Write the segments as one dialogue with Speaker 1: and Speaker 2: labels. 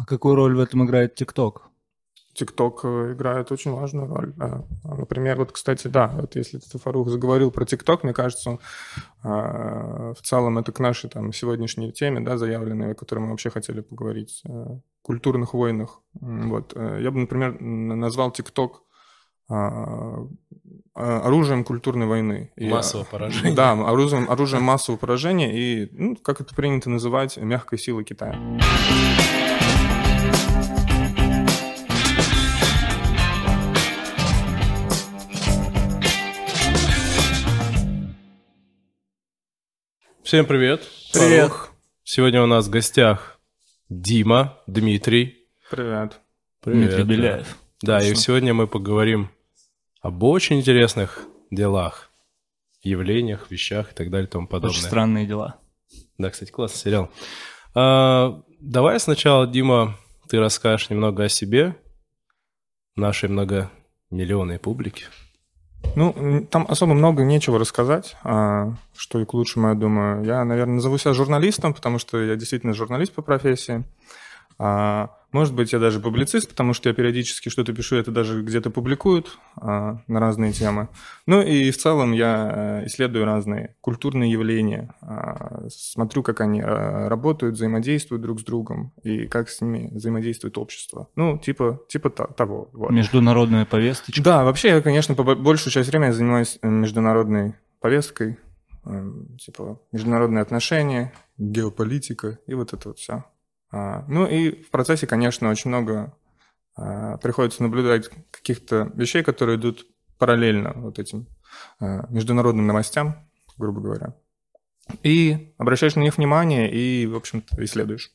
Speaker 1: А какую роль в этом играет ТикТок?
Speaker 2: ТикТок э, играет очень важную роль. Например, вот, кстати, да, вот если ты, Фарух, заговорил про ТикТок, мне кажется, а, в целом это к нашей там сегодняшней теме, да, заявленной, о которой мы вообще хотели поговорить, о культурных войнах. Вот. Э, я бы, например, назвал ТикТок а, а, оружием культурной войны.
Speaker 3: Массового поражения.
Speaker 2: Да, оружием, оружием массового поражения и, ну, как это принято называть, мягкой силой Китая.
Speaker 3: Всем привет.
Speaker 1: Привет.
Speaker 3: Фарух. Сегодня у нас в гостях Дима, Дмитрий.
Speaker 2: Привет.
Speaker 3: Привет.
Speaker 1: Дмитрий Беляев.
Speaker 3: Да,
Speaker 2: Точно.
Speaker 3: и сегодня мы поговорим об очень интересных делах, явлениях, вещах и так далее и тому подобное.
Speaker 1: Очень странные дела.
Speaker 3: Да, кстати, классный сериал. А, давай сначала, Дима, ты расскажешь немного о себе, нашей многомиллионной публике.
Speaker 2: Ну, там особо много нечего рассказать, а, что и к лучшему, я думаю. Я, наверное, назову себя журналистом, потому что я действительно журналист по профессии. А, может быть, я даже публицист, потому что я периодически что-то пишу, это даже где-то публикуют а, на разные темы. Ну и в целом я э, исследую разные культурные явления, а, смотрю, как они а, работают, взаимодействуют друг с другом и как с ними взаимодействует общество. Ну, типа, типа того. Вот.
Speaker 1: Международная повесточка.
Speaker 2: Да, вообще я, конечно, по большую часть времени занимаюсь э, международной повесткой, э, типа международные отношения, геополитика и вот это вот все. Ну и в процессе, конечно, очень много а, приходится наблюдать каких-то вещей, которые идут параллельно вот этим а, международным новостям, грубо говоря. И обращаешь на них внимание и, в общем-то, исследуешь.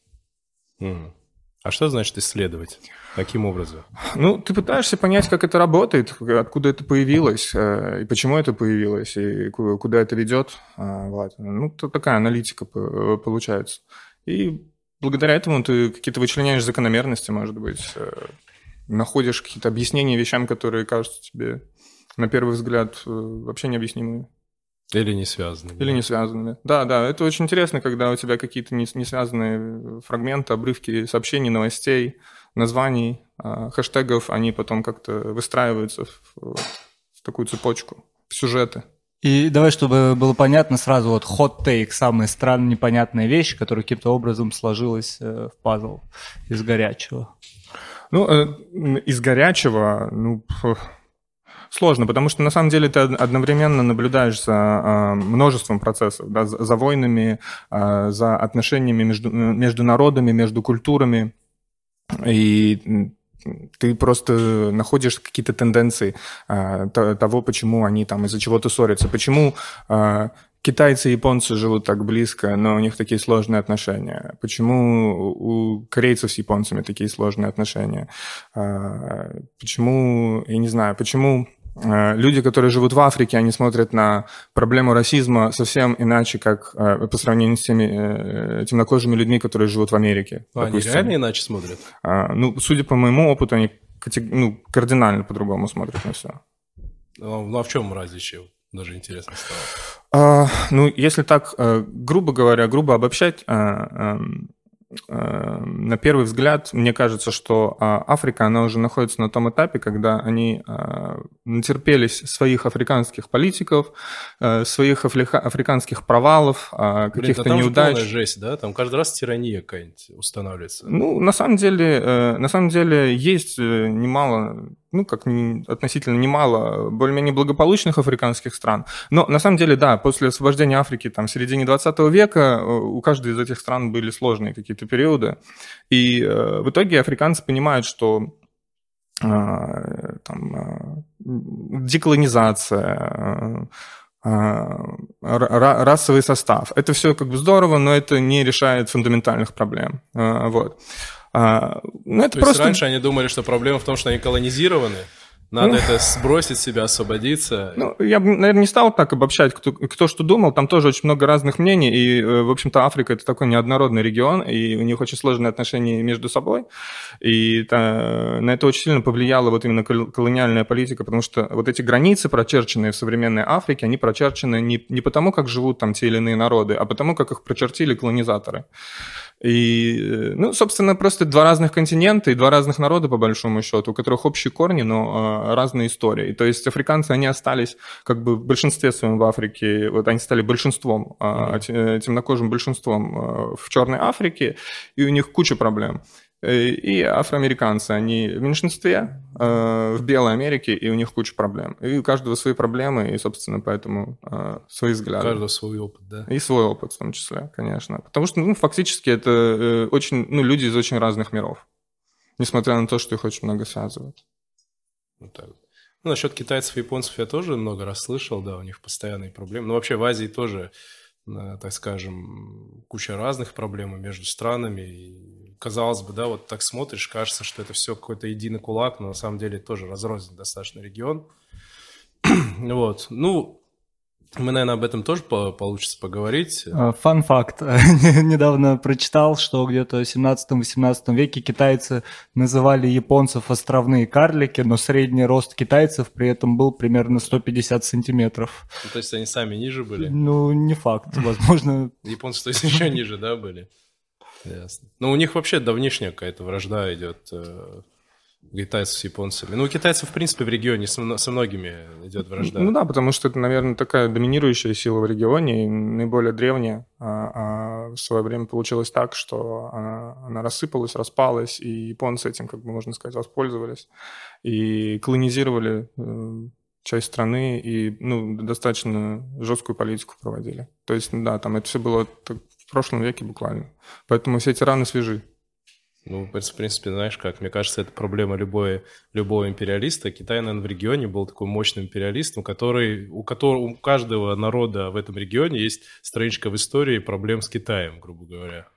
Speaker 3: А что значит исследовать? Каким образом?
Speaker 2: Ну, ты пытаешься понять, как это работает, откуда это появилось, э, и почему это появилось, и ку- куда это ведет. А, Вот. Ну, то такая аналитика получается. И благодаря этому ты какие-то вычленяешь закономерности, может быть, э, находишь какие-то объяснения вещам, которые кажутся тебе на первый взгляд э, вообще необъяснимыми
Speaker 3: Или не связаны?
Speaker 2: или не связанными. Да, да, это очень интересно, когда у тебя какие-то не, не связанные фрагменты, обрывки сообщений, новостей, названий, а, хэштегов, они потом как-то выстраиваются в, в такую цепочку, в сюжеты.
Speaker 1: И давай, чтобы было понятно, сразу вот hot take, самая странная непонятная вещь, которая каким-то образом сложилась э, в пазл из горячего.
Speaker 2: Ну, э, из горячего, ну, сложно, потому что на самом деле ты од- одновременно наблюдаешь за а, множеством процессов, да, за, войнами, за отношениями между, между народами, между культурами, и ты просто находишь какие-то тенденции то- того, почему они там из-за чего-то ссорятся, почему а, китайцы и японцы живут так близко, но у них такие сложные отношения, почему у корейцев с японцами такие сложные отношения, А, почему, я не знаю, почему люди, которые живут в Африке, они смотрят на проблему расизма совсем иначе, как а, по сравнению с теми э, темнокожими людьми, которые живут в Америке.
Speaker 3: А, они реально иначе смотрят?
Speaker 2: А, ну, судя по моему опыту, они ну, кардинально по-другому смотрят на все.
Speaker 3: Ну, а в чем различие? Даже интересно стало.
Speaker 2: А, ну, если так, э, грубо говоря, грубо обобщать, а, эм, э, на первый взгляд, мне кажется, что а, Африка, она уже находится на том этапе, когда они а, натерпелись своих африканских политиков, э, своих африка- африканских провалов, а, каких-то
Speaker 3: да там
Speaker 2: неудач.
Speaker 3: полная жесть, да? Там каждый раз тирания какая-нибудь устанавливается.
Speaker 2: Ну, на самом деле, э, на самом деле есть э, немало, ну, как относительно немало более-менее благополучных африканских стран. Но на самом деле, да, после освобождения Африки там в середине 20 века э, у каждой из этих стран были сложные какие-то периоды. И э, в итоге африканцы понимают, что э, там, э, деколонизация, э, ра- расовый состав. Это все как бы здорово, но это не решает фундаментальных проблем. Э, Вот. А, Ну, это
Speaker 3: То
Speaker 2: просто...
Speaker 3: есть раньше они думали, что проблема в том, что они колонизированы, надо это сбросить себя, освободиться.
Speaker 2: Ну, я бы, наверное, не стал так обобщать, кто, кто что думал. Там тоже очень много разных мнений. И, э, в общем-то, Африка – это такой неоднородный регион, и у них очень сложные отношения между собой. И та- на это очень сильно повлияла вот именно кол- колониальная политика, потому что вот эти границы, прочерченные в современной Африке, они прочерчены не, не потому, как живут там те или иные народы, а потому, как их прочертили колонизаторы. И, э, ну, собственно, просто два разных континента и два разных народа, по большому счету, у которых общие корни, но э, разные истории. То есть африканцы, они остались как бы в большинстве своем в Африке, вот они стали большинством, mm-hmm. темнокожим большинством в Черной Африке, и у них куча проблем. Э, и афроамериканцы, они в меньшинстве э, в Белой Америке, и у них куча проблем. И у каждого свои проблемы, и, собственно, поэтому э, свои взгляды.
Speaker 3: У каждого свой опыт, да.
Speaker 2: И свой опыт в том числе, конечно. Потому что, ну, фактически это очень, ну, люди из очень разных миров. Несмотря на то, что их очень много связывает.
Speaker 3: Вот так. Ну, насчет китайцев и японцев я тоже много раз слышал, да, у них постоянные проблемы. Ну, вообще в Азии тоже, так скажем, куча разных проблем между странами. И казалось бы, да, вот так смотришь, кажется, что это все какой-то единый кулак, но на самом деле тоже разрознен достаточно регион. вот, ну, мы, наверное, об этом тоже получится поговорить.
Speaker 1: А, фан-факт. Недавно прочитал, что где-то в 17-18 веке китайцы называли японцев островные карлики, но средний рост китайцев при этом был примерно 150 сантиметров.
Speaker 3: Ну, то есть они сами ниже были?
Speaker 1: Ну, не факт. Возможно...
Speaker 3: Японцы, то есть, еще ниже, да, были? Ясно. Ну, у них вообще давнишняя какая-то вражда идет э, китайцев с японцами. Ну, у китайцев, в принципе, в регионе со, со многими идет вражда.
Speaker 2: Ну да, потому что это, наверное, такая доминирующая сила в регионе, наиболее древняя. А, а в свое время получилось так, что она, она рассыпалась, распалась, и японцы этим, как бы можно сказать, воспользовались и колонизировали э, часть страны и ну, достаточно жесткую политику проводили. То есть, да, там это все было в прошлом веке буквально. Поэтому все эти раны свежи.
Speaker 3: Ну, в принципе, знаешь как, мне кажется, это проблема любой, любого империалиста. Китай, наверное, в регионе был такой мощным империалистом, который, у которого у каждого народа в этом регионе есть страничка в истории проблем с Китаем, грубо говоря.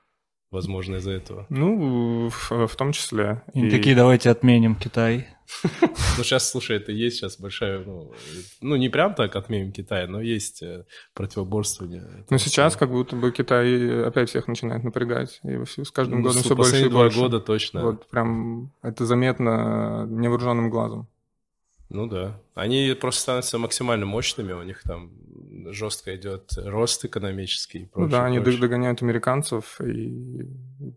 Speaker 3: Возможно, из-за этого.
Speaker 2: Ну, в, в том числе.
Speaker 1: И, и такие давайте отменим Китай.
Speaker 3: Ну, сейчас, слушай, это есть сейчас большая... Ну, ну, не прям так отменим Китай, но есть э, противоборствование.
Speaker 2: Ну, сейчас как будто бы Китай опять всех начинает напрягать. И с каждым
Speaker 3: ну,
Speaker 2: годом все больше и
Speaker 3: больше. года точно.
Speaker 2: Вот прям это заметно невооруженным глазом.
Speaker 3: Ну да. Они просто становятся максимально мощными, у них там жестко идет рост экономический. И
Speaker 2: прочее, ну да, они прочее. догоняют американцев и,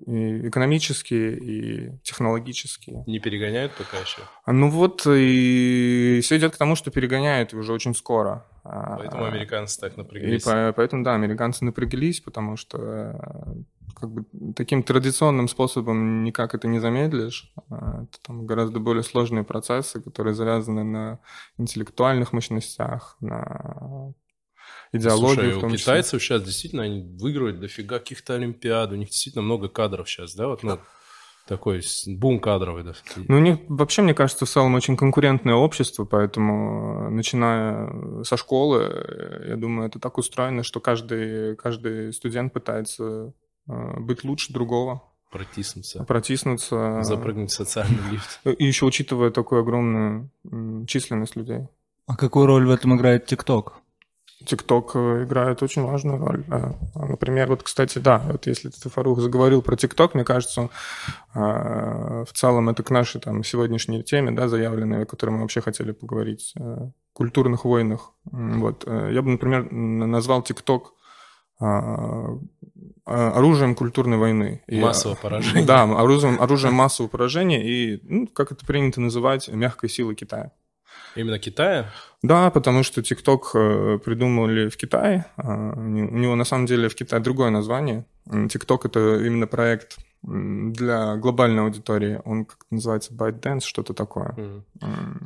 Speaker 2: и экономически, и технологически.
Speaker 3: Не перегоняют пока еще?
Speaker 2: Ну вот, и все идет к тому, что перегоняют уже очень скоро.
Speaker 3: А, поэтому американцы так напряглись.
Speaker 2: И поэтому, да, американцы напряглись, потому что э, как бы таким традиционным способом никак это не замедлишь. А, это там гораздо более сложные процессы, которые завязаны на интеллектуальных мощностях, на идеологии. Слушай,
Speaker 3: у китайцев сейчас действительно они выигрывают дофига каких-то олимпиад, у них действительно много кадров сейчас, да, вот, ну, такой бум кадровый. Да.
Speaker 2: Ну, у них вообще, мне кажется, в целом очень конкурентное общество, поэтому, начиная со школы, я думаю, это так устроено, что каждый, каждый студент пытается э, быть лучше другого.
Speaker 3: Протиснуться.
Speaker 2: Протиснуться.
Speaker 3: Запрыгнуть в социальный лифт.
Speaker 2: И еще учитывая такую огромную численность людей.
Speaker 1: А какую роль в этом играет ТикТок?
Speaker 2: ТикТок э, играет очень важную роль. А, например, вот, кстати, да, вот если ты, Фарух, заговорил про ТикТок, мне кажется, а, в целом это к нашей там сегодняшней теме, да, заявленной, о которой мы вообще хотели поговорить, э, культурных войнах. Вот. Э, я бы, например, назвал ТикТок а, оружием культурной войны.
Speaker 3: Массового поражения.
Speaker 2: Да, оружием, оружием массового поражения и, ну, как это принято называть, мягкой силы Китая.
Speaker 3: Именно Китая?
Speaker 2: Да, потому что TikTok э, придумали в Китае. А, у него на самом деле в Китае другое название. TikTok это именно проект для глобальной аудитории. Он как называется ByteDance, что-то такое.
Speaker 3: Mm.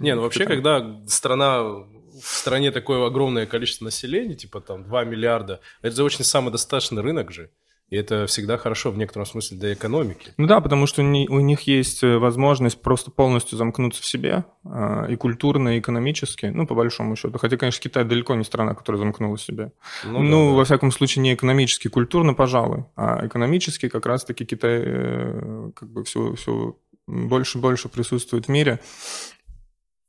Speaker 3: Не, ну вообще, когда страна в стране такое огромное количество населения, типа там 2 миллиарда, это же очень самодостаточный рынок же. И это всегда хорошо в некотором смысле для экономики.
Speaker 2: Ну да, потому что у них есть э, возможность просто полностью замкнуться в себе а, и культурно, и экономически, ну, по большому счету. Хотя, конечно, Китай далеко не страна, которая замкнула в себе. Ну, ну да, да. во всяком случае, не экономически, культурно, пожалуй, а экономически как раз-таки Китай э, как бы все, все больше и больше присутствует в мире.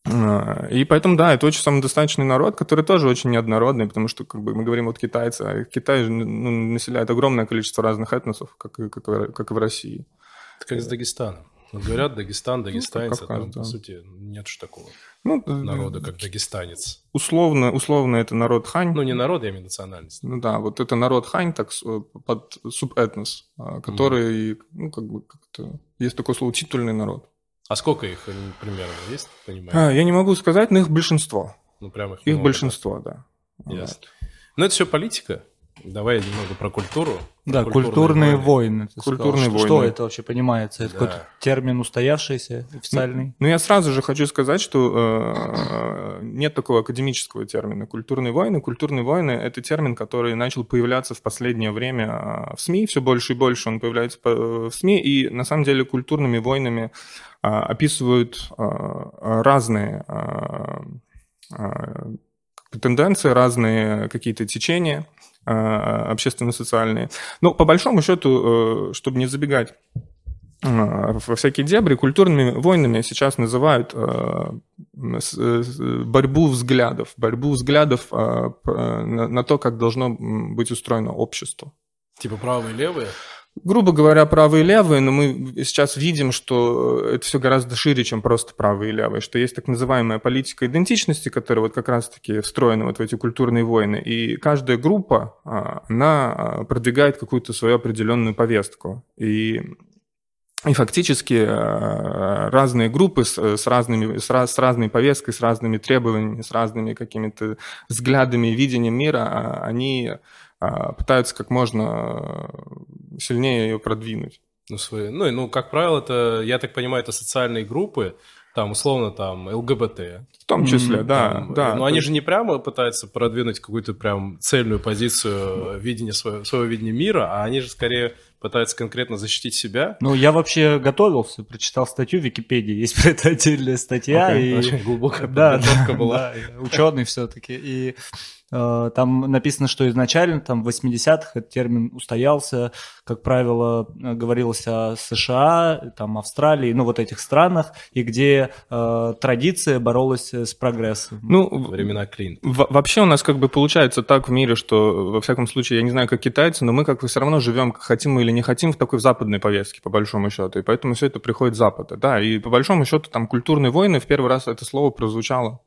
Speaker 2: А, и поэтому, да, это очень самодостаточный народ, который тоже очень неоднородный, потому что, как бы, мы говорим вот китайцы, а Китай ну, населяет огромное количество разных этносов, как и, как, как и в России.
Speaker 3: Это как с Дагестаном. Вот говорят, Дагестан, дагестанец,
Speaker 2: ну,
Speaker 3: а там,
Speaker 2: Кавказ, да.
Speaker 3: по сути, нет же такого
Speaker 2: Ну,
Speaker 3: народа, как дагестанец.
Speaker 2: условно, условно это народ хань.
Speaker 3: Ну, не народ, я имею национальность.
Speaker 2: Ну да, вот это народ хань, так под субэтнос, который, ну, как бы, как-то, есть такое слово, титульный народ.
Speaker 3: А сколько их м, примерно есть, понимаешь?
Speaker 2: А, я не могу сказать, но их большинство.
Speaker 3: Ну, прям их
Speaker 2: Их
Speaker 3: много,
Speaker 2: большинство, да.
Speaker 3: да? Ясно. Ну, это все политика. Давай немного про культуру.
Speaker 1: Да,
Speaker 3: Про
Speaker 1: культурные, войны.
Speaker 2: Культурные
Speaker 1: сказал. Что- Что
Speaker 2: войны.
Speaker 1: это вообще понимается? Это
Speaker 3: Да.
Speaker 1: какой-то термин устоявшийся, официальный?
Speaker 2: Ну, я сразу же хочу сказать, что э, нет такого академического термина. Культурные войны. Культурные войны – это термин, который начал появляться в последнее время э, в СМИ. Все больше и больше он появляется по- в СМИ. И на самом деле культурными войнами э, описывают э, разные э, э, тенденции, разные какие-то течения э, общественно-социальные. Но по большому счету, э, чтобы не забегать э, во всякие дебри, культурными войнами сейчас называют э, борьбу взглядов, борьбу взглядов э, на то, как должно быть устроено общество.
Speaker 3: Типа правые и левые.
Speaker 2: Грубо говоря, правые и левые, но мы сейчас видим, что это все гораздо шире, чем просто правые и левые, что есть так называемая политика идентичности, которая вот как раз-таки встроена вот в эти культурные войны, и каждая группа, а, она а, продвигает какую-то свою определенную повестку. И и фактически э, разные группы с, с, разными, с, раз- с разной повесткой, с разными требованиями, с разными какими-то взглядами и видением мира, а, они а, пытаются как можно э, сильнее ее продвинуть.
Speaker 3: Ну, свои, ну, ну, как правило, это, я так понимаю, это социальные группы, там, условно, там, ЛГБТ.
Speaker 2: В том числе,
Speaker 1: Мгм,
Speaker 2: да,
Speaker 3: Там,
Speaker 2: да.
Speaker 3: Но
Speaker 2: то
Speaker 3: они
Speaker 2: есть-
Speaker 3: же не прямо пытаются продвинуть какую-то прям цельную позицию видения своего, своего видения мира, а они же скорее пытаются конкретно защитить себя.
Speaker 1: Ну, я вообще готовился, прочитал статью в Википедии, есть про это отдельная статья.
Speaker 3: Окей,
Speaker 1: и...
Speaker 3: очень глубокая
Speaker 1: Да,
Speaker 3: подготовка
Speaker 1: да,
Speaker 3: была.
Speaker 1: да, ученый все-таки. И там написано, что изначально, там, в 80-х этот термин устоялся, как правило, э, говорилось о США, там, Австралии, ну, вот этих странах, и где э, традиция боролась с прогрессом.
Speaker 2: Ну,
Speaker 3: Во времена Клин.
Speaker 2: Во- Вообще у нас как бы получается так в мире, что, во всяком случае, я не знаю, как китайцы, но мы как бы все равно живем, хотим мы или не хотим, в такой западной повестке, по большому счету. И поэтому все это приходит с Запада. Да, и по большому счету там культурные войны, в первый раз это слово прозвучало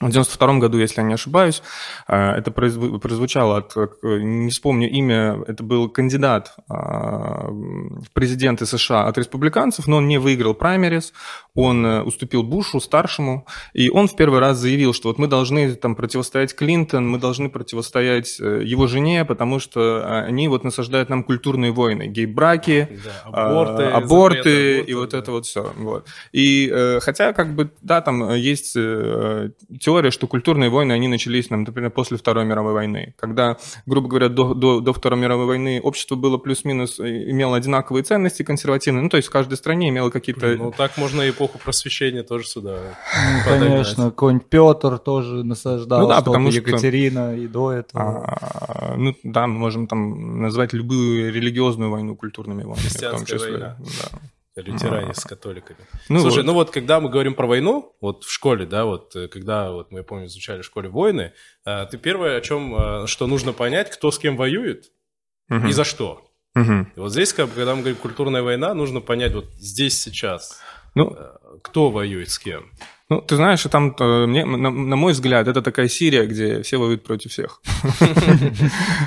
Speaker 2: в 92 году, если я не ошибаюсь, э, это прозвучало от, э, не вспомню имя, это был кандидат э, в президенты США от республиканцев, но он не выиграл праймерис, он уступил Бушу, старшему, и он в первый раз заявил, что вот мы должны там противостоять Клинтон, мы должны противостоять его жене, потому что они вот насаждают нам культурные войны, гей-браки,
Speaker 3: Да, аборты,
Speaker 2: аборты
Speaker 3: запреты
Speaker 2: и вот
Speaker 3: абортов,
Speaker 2: это вот все. Вот. И хотя, как бы, да, там есть теория, что культурные войны, они начались, например, после Второй мировой войны, когда, грубо говоря, до, до, до Второй мировой войны общество было плюс-минус, э, имело одинаковые ценности консервативные, ну, то есть в каждой стране имело какие-то...
Speaker 3: Ну, так можно и эпоху просвещения тоже сюда
Speaker 1: Ну,
Speaker 3: подогнать.
Speaker 1: конечно, какой-нибудь Петр тоже насаждал,
Speaker 2: Ну да, потому что-
Speaker 1: Екатерина и до этого.
Speaker 2: А, ну да, мы можем там назвать любую религиозную войну культурными войнами. в том
Speaker 3: Христианская
Speaker 2: числе.
Speaker 3: война.
Speaker 2: Да.
Speaker 3: Лютеране с католиками.
Speaker 2: Ну
Speaker 3: Слушай,
Speaker 2: вот.
Speaker 3: ну вот когда мы говорим про войну, вот в школе, да, вот э, когда вот мы, я помню, изучали в школе войны, э, ты первое, о чем, э, что нужно понять, кто с кем воюет
Speaker 2: Мгм.
Speaker 3: и за что.
Speaker 2: Мгм.
Speaker 3: И вот здесь, когда мы говорим культурная война, нужно понять вот здесь сейчас,
Speaker 2: Ну,
Speaker 3: кто воюет с кем.
Speaker 2: Ну, ты знаешь, там, э, мне, на, на мой взгляд, это такая Сирия, где все воюют против всех.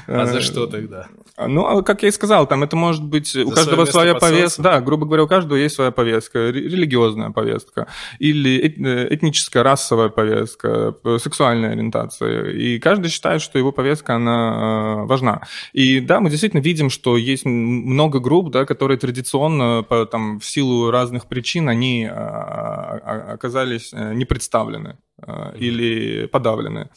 Speaker 3: А за
Speaker 2: Э,
Speaker 3: что тогда?
Speaker 2: Ну, а как я и сказал, там это может быть у каждого своя повестка. Да, грубо говоря, у каждого есть своя повестка, ре- религиозная повестка, или э, этническая, расовая повестка, сексуальная ориентация. И каждый считает, что его повестка, она важна. И да, мы действительно видим, что есть много групп, да, которые традиционно, там, в силу разных причин, они а- оказались э, не представлены э, или подавлены.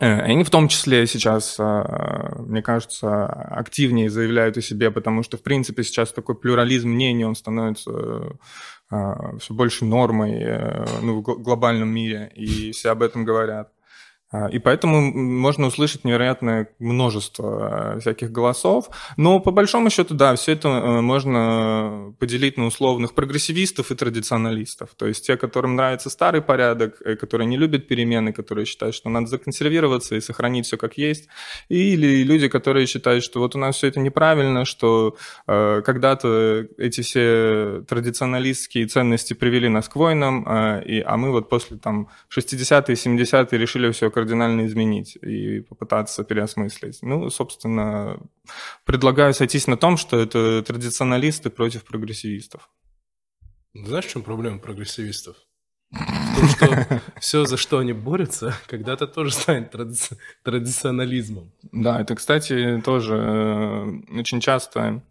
Speaker 2: Э, и Они в том числе сейчас, мне кажется, активнее заявляют о себе, потому что, в принципе, сейчас такой плюрализм мнений, он становится все больше нормой ну, в гл- глобальном мире, и все об этом говорят. А, и поэтому можно услышать невероятное множество всяких голосов. Но по большому счету, да, все это можно поделить на условных прогрессивистов и традиционалистов. То есть те, которым нравится старый порядок, которые не любят перемены, которые считают, что надо законсервироваться и сохранить все как есть. Или люди, которые считают, что вот у нас все это неправильно, что э, когда-то эти все традиционалистские ценности привели нас к войнам, э, и, а мы вот после там 60-е, 70-е решили все кардинально изменить и попытаться переосмыслить. Ну, собственно, предлагаю сойтись на том, что это традиционалисты против прогрессивистов.
Speaker 3: Знаешь, в чем проблема прогрессивистов? В том, что все, за что они борются, когда-то тоже станет тради- традиционализмом.
Speaker 2: Да, это, кстати, тоже э, очень часто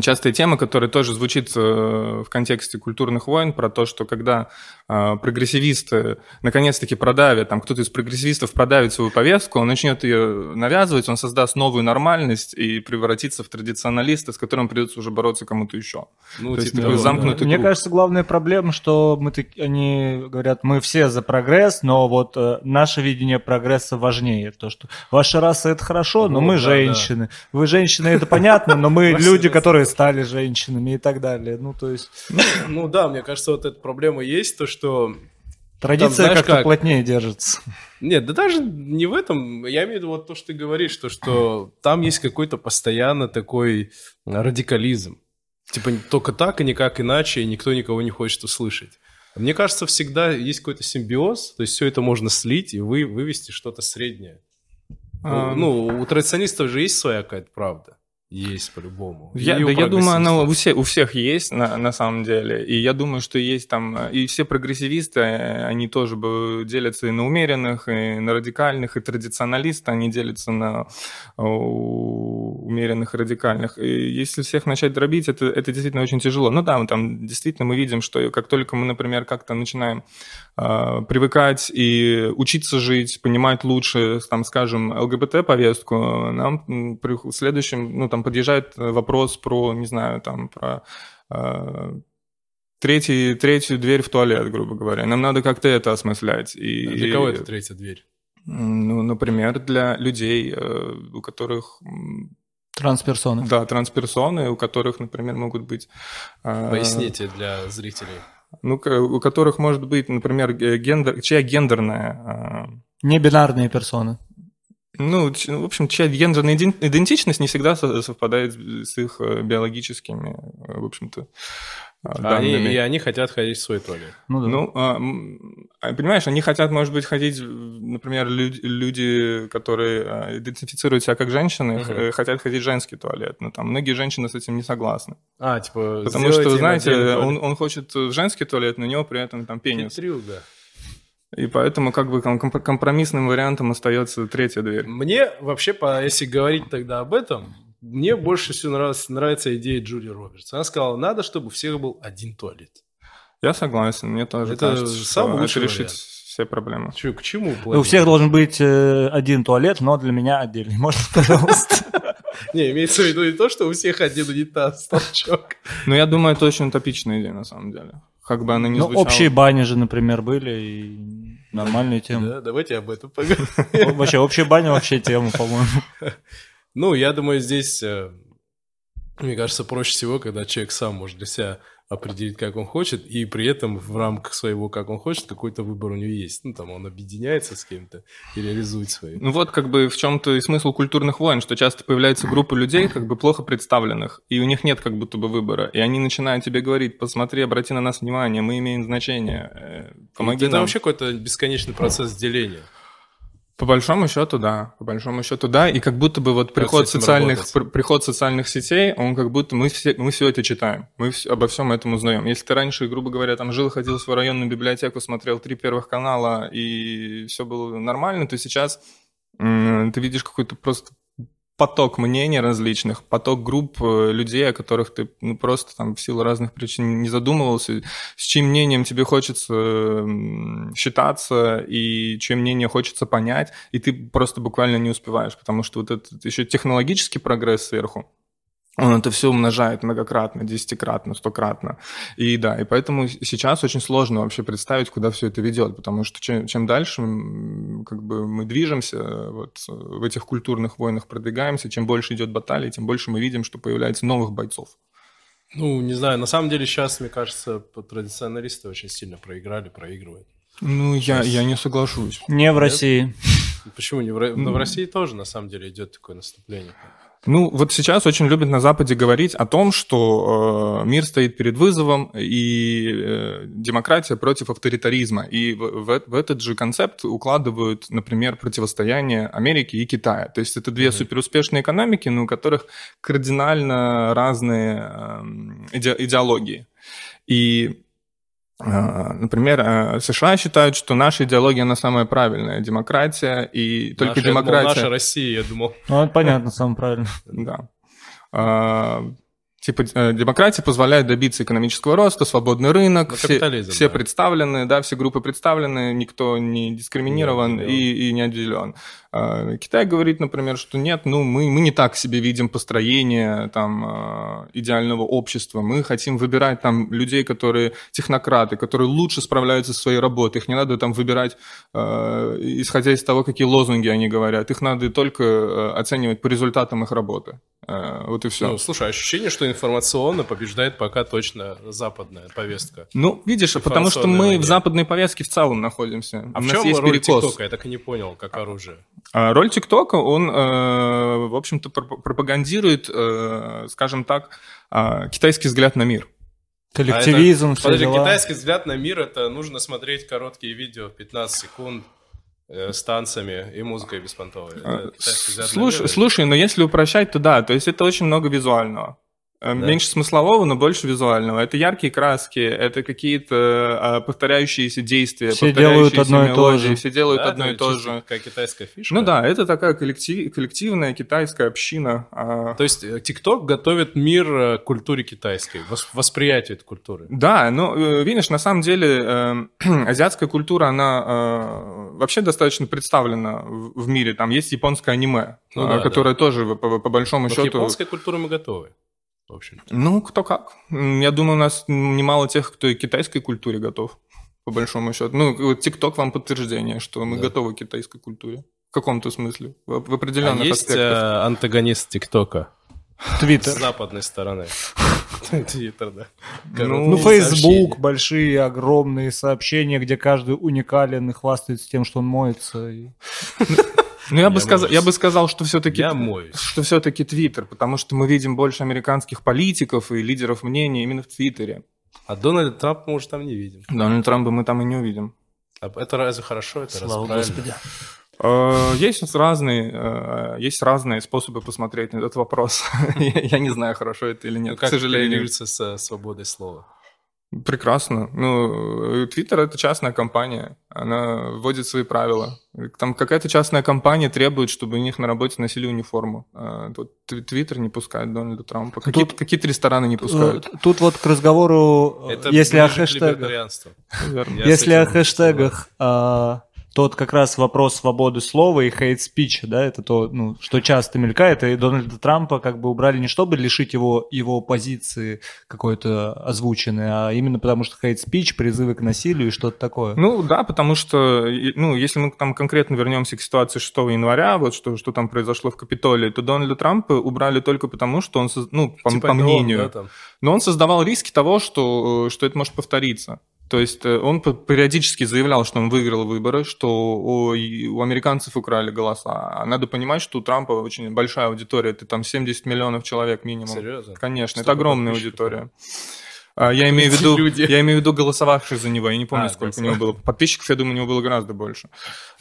Speaker 2: частая тема, которая тоже звучит э, в контексте культурных войн, про то, что когда э, прогрессивисты наконец-таки продавят, там кто-то из прогрессивистов продавит свою повестку, он начнет ее навязывать, он создаст новую нормальность и превратится в традиционалиста, с которым придется уже бороться кому-то еще.
Speaker 1: Ну, то типа есть того, замкнутый да. Мне кажется, главная проблема, что мы так, они говорят, мы все за прогресс, но вот э, наше видение прогресса важнее. То, что ваша раса это хорошо, но ну, мы да, женщины. Да. Вы женщины, это понятно, но мы люди, которые которые стали женщинами и так далее. Ну, то есть...
Speaker 3: Ну да, мне кажется, вот эта проблема есть, то, что...
Speaker 1: Традиция как-то как... плотнее держится.
Speaker 3: Нет, да даже не в этом. Я имею в виду вот то, что ты говоришь, то, что там есть какой-то постоянно такой радикализм. Типа только так и никак иначе, и никто никого не хочет услышать. Мне кажется, всегда есть какой-то симбиоз, то есть все это можно слить и вы, вывести что-то среднее. А... Ну, у традиционистов же есть своя какая-то правда. Есть по-любому.
Speaker 2: Я, да, я думаю, она у всех, у всех есть на, на самом деле. И я думаю, что есть там... И все прогрессивисты, они тоже делятся и на умеренных, и на радикальных, и традиционалисты, они делятся на умеренных и радикальных. И если всех начать дробить, это, это действительно очень тяжело. Ну да, там действительно мы видим, что как только мы, например, как-то начинаем э, привыкать и учиться жить, понимать лучше, там, скажем, ЛГБТ-повестку, нам в следующем, ну, там подъезжает э, вопрос про, не знаю, там, про э, третий, третью дверь в туалет, грубо говоря. Нам надо как-то это осмыслять. И,
Speaker 3: а для кого это третья дверь?
Speaker 2: Ну, например, для людей, э, у которых...
Speaker 1: Трансперсоны.
Speaker 2: Да, трансперсоны, у которых, например, могут быть...
Speaker 3: Э, Поясните для зрителей.
Speaker 2: Ну, у которых может быть, например, гендер, чья гендерная...
Speaker 1: Небинарные персоны.
Speaker 2: Ну, в общем, чья гендерная идентичность не всегда совпадает с их э, биологическими, э, в общем-то,
Speaker 3: данными. Они, и они хотят ходить в свой туалет.
Speaker 2: Ну, да. ну а, а, понимаешь, они хотят, может быть, ходить, например, люди, люди которые идентифицируют себя как женщины, угу. хотят ходить в женский туалет. Но там многие женщины с этим не согласны.
Speaker 3: А, типа,
Speaker 2: Потому что, знаете, он, он хочет в женский туалет, но у него при этом там пенис.
Speaker 3: Хитрюга.
Speaker 2: И поэтому как бы компромиссным вариантом остается третья дверь.
Speaker 3: Мне вообще, если говорить тогда об этом, мне больше всего нравится, нравится идея Джули Робертс. Она сказала, надо, чтобы у всех был один туалет.
Speaker 2: Я согласен, мне тоже
Speaker 3: это
Speaker 2: кажется,
Speaker 3: самый лучший
Speaker 2: это решить все проблемы.
Speaker 3: Че, к чему?
Speaker 1: У всех должен быть э, один туалет, но для меня отдельный. Можно, пожалуйста?
Speaker 3: Не, имеется в виду не то, что у всех один унитаз, толчок.
Speaker 2: Ну, я думаю, это очень утопичная идея, на самом деле. Как бы она ни
Speaker 1: Ну, общие бани же, например, были, и нормальные темы.
Speaker 3: Да, давайте об этом поговорим.
Speaker 1: Вообще, общая баня вообще тема, по-моему.
Speaker 3: Ну, я думаю, здесь, э, мне кажется, проще всего, когда человек сам может для себя определить, как он хочет, и при этом в рамках своего, как он хочет, какой-то выбор у него есть. Ну, там, он объединяется с кем-то и реализует свои.
Speaker 2: Ну, вот как бы в чем-то и смысл культурных войн, что часто появляется группа людей, как бы плохо представленных, и у них нет как будто бы выбора, и они начинают тебе говорить, посмотри, обрати на нас внимание, мы имеем значение, э, помоги
Speaker 3: Это нам. вообще какой-то бесконечный процесс деления.
Speaker 2: По большому счету, да. По большому счету, да. И как будто бы вот приход социальных, приход социальных сетей, он как будто мы все, мы все это читаем. Мы все, обо всем этом узнаем. Если ты раньше, грубо говоря, там жил, ходил в свою районную библиотеку, смотрел три первых канала, и все было нормально, то сейчас ты видишь какой-то просто поток мнений различных, поток групп э, людей, о которых ты ну, просто там в силу разных причин не задумывался, с чьим мнением тебе хочется считаться и чье мнение хочется понять, и ты просто буквально не успеваешь, потому что вот этот еще технологический прогресс сверху, он это все умножает многократно, десятикратно, стократно. И да, и поэтому сейчас очень сложно вообще представить, куда все это ведет, потому что чем, чем дальше как бы мы движемся, вот, в этих культурных войнах продвигаемся, чем больше идет баталий, тем больше мы видим, что появляется новых бойцов.
Speaker 3: Ну, не знаю, на самом деле сейчас, мне кажется, традиционалисты очень сильно проиграли, проигрывают.
Speaker 2: Ну, я, я не соглашусь.
Speaker 1: Не в Нет? России.
Speaker 3: Почему не в, Но в России тоже, на самом деле, идет такое наступление.
Speaker 2: Ну, вот сейчас очень любят на Западе говорить о том, что э, мир стоит перед вызовом, и э, демократия против авторитаризма. И в, в, в этот же концепт укладывают, например, противостояние Америки и Китая. То есть это две mm-hmm. суперуспешные экономики, но у которых кардинально разные э, иде, идеологии. И Например, а, США считают, что наша идеология, она самая правильная. Демократия и только наша, демократия... Думал,
Speaker 3: наша Россия, я думал.
Speaker 1: Ну, это понятно, самое правильное.
Speaker 2: Да. А, Типа э, демократия позволяет добиться экономического роста, свободный рынок, ну, все, все да. представлены, да, все группы представлены, никто не дискриминирован не и, и не отделен. А, Китай говорит, например, что нет, ну мы, мы не так себе видим построение там а, идеального общества, мы хотим выбирать там людей, которые технократы, которые лучше справляются со своей работой, их не надо там выбирать, а, исходя из того, какие лозунги они говорят, их надо только оценивать по результатам их работы. Вот и все.
Speaker 3: Ну, слушай, ощущение, что информационно побеждает пока точно западная повестка.
Speaker 2: Ну, видишь, потому что мы войне. в западной повестке в целом находимся.
Speaker 3: А У в чем роль перекос. ТикТока? Я так и не понял, как оружие.
Speaker 2: А роль ТикТока, он, э, в общем-то, пропагандирует, э, скажем так, э, китайский взгляд на мир.
Speaker 1: Коллективизм, а это,
Speaker 3: Подожди, дела. китайский взгляд на мир, это нужно смотреть короткие видео, 15 секунд, с танцами и музыкой беспонтовой.
Speaker 2: Слушай, слушай, но если упрощать, то да, то есть это очень много визуального. Э, да. Меньше смыслового, но больше визуального. Это яркие краски, это какие-то а, повторяющиеся действия,
Speaker 1: все делают одно мелодии, и то же.
Speaker 2: Все делают да, одно и то же.
Speaker 3: Такая китайская фишка.
Speaker 2: Ну да, это такая коллектив, коллективная китайская община.
Speaker 3: А. То есть ТикТок э, готовит мир э, к культуре китайской, восприятию этой культуры.
Speaker 2: Да, но видишь, на самом деле э, азиатская культура, она э, вообще достаточно представлена в, в мире. Там есть японское аниме, ну, да, которое да. тоже по, по большому Но счету... К
Speaker 3: японской культуре мы готовы
Speaker 2: в общем -то. Ну, кто как. Я думаю, у нас немало тех, кто и к китайской культуре готов, по большому счету. Ну, ТикТок вам подтверждение, что мы да. готовы к китайской культуре. В каком-то смысле, в, в определенных а
Speaker 3: есть
Speaker 2: аспектах.
Speaker 3: Э, антагонист ТикТока?
Speaker 1: Твиттер.
Speaker 3: С западной стороны.
Speaker 1: Твиттер, да. Ну, ну Фейсбук, большие, огромные сообщения, где каждый уникален и хвастается тем, что он моется.
Speaker 2: Ну, я, бы сказал, я бы сказал, что все-таки...
Speaker 3: Я моюсь.
Speaker 2: Что все-таки Твиттер, потому что мы видим больше американских политиков и лидеров мнений именно в Твиттере.
Speaker 3: А Дональда Трампа мы уже там не видим.
Speaker 2: Дональда Трампа мы там и не увидим.
Speaker 3: А это разве хорошо? Это
Speaker 1: Слава разве Господи.
Speaker 2: Э, есть разные, э, есть разные способы посмотреть на этот вопрос. Я не знаю, хорошо это или нет, ну,
Speaker 3: как к сожалению. с свободой слова?
Speaker 2: Прекрасно. Ну, Twitter это частная компания, она вводит свои правила. Там какая-то частная компания требует, чтобы у них на работе носили униформу. А тут Твиттер не пускает Дональда Трампа. Какие-то, тут, какие рестораны не пускают.
Speaker 1: Э, тут вот к разговору, это если о хэштегах, если о хэштегах, тот как раз вопрос свободы слова и хейт спич, да, это то, ну, что часто мелькает, и Дональда Трампа как бы убрали не чтобы лишить его, его позиции какой-то озвученной, а именно потому что хейт спич, призывы к насилию и что-то такое.
Speaker 2: Ну да, потому что, ну, если мы там конкретно вернемся к ситуации 6 января, вот что, что там произошло в Капитолии, то Дональда Трампа убрали только потому, что он, ну, по, типа по мнению, да, но он создавал риски того, что, что это может повториться. То есть э, он периодически заявлял, что он выиграл выборы, что у, американцев украли голоса. А надо понимать, что у Трампа очень большая аудитория, это там 70 миллионов человек минимум.
Speaker 3: Серьезно?
Speaker 2: Конечно, Что это огромная аудитория. А, я имею, в виду, люди. я имею в виду голосовавших за него. Я не помню, а, сколько у него было. Подписчиков, я думаю, у него было гораздо больше.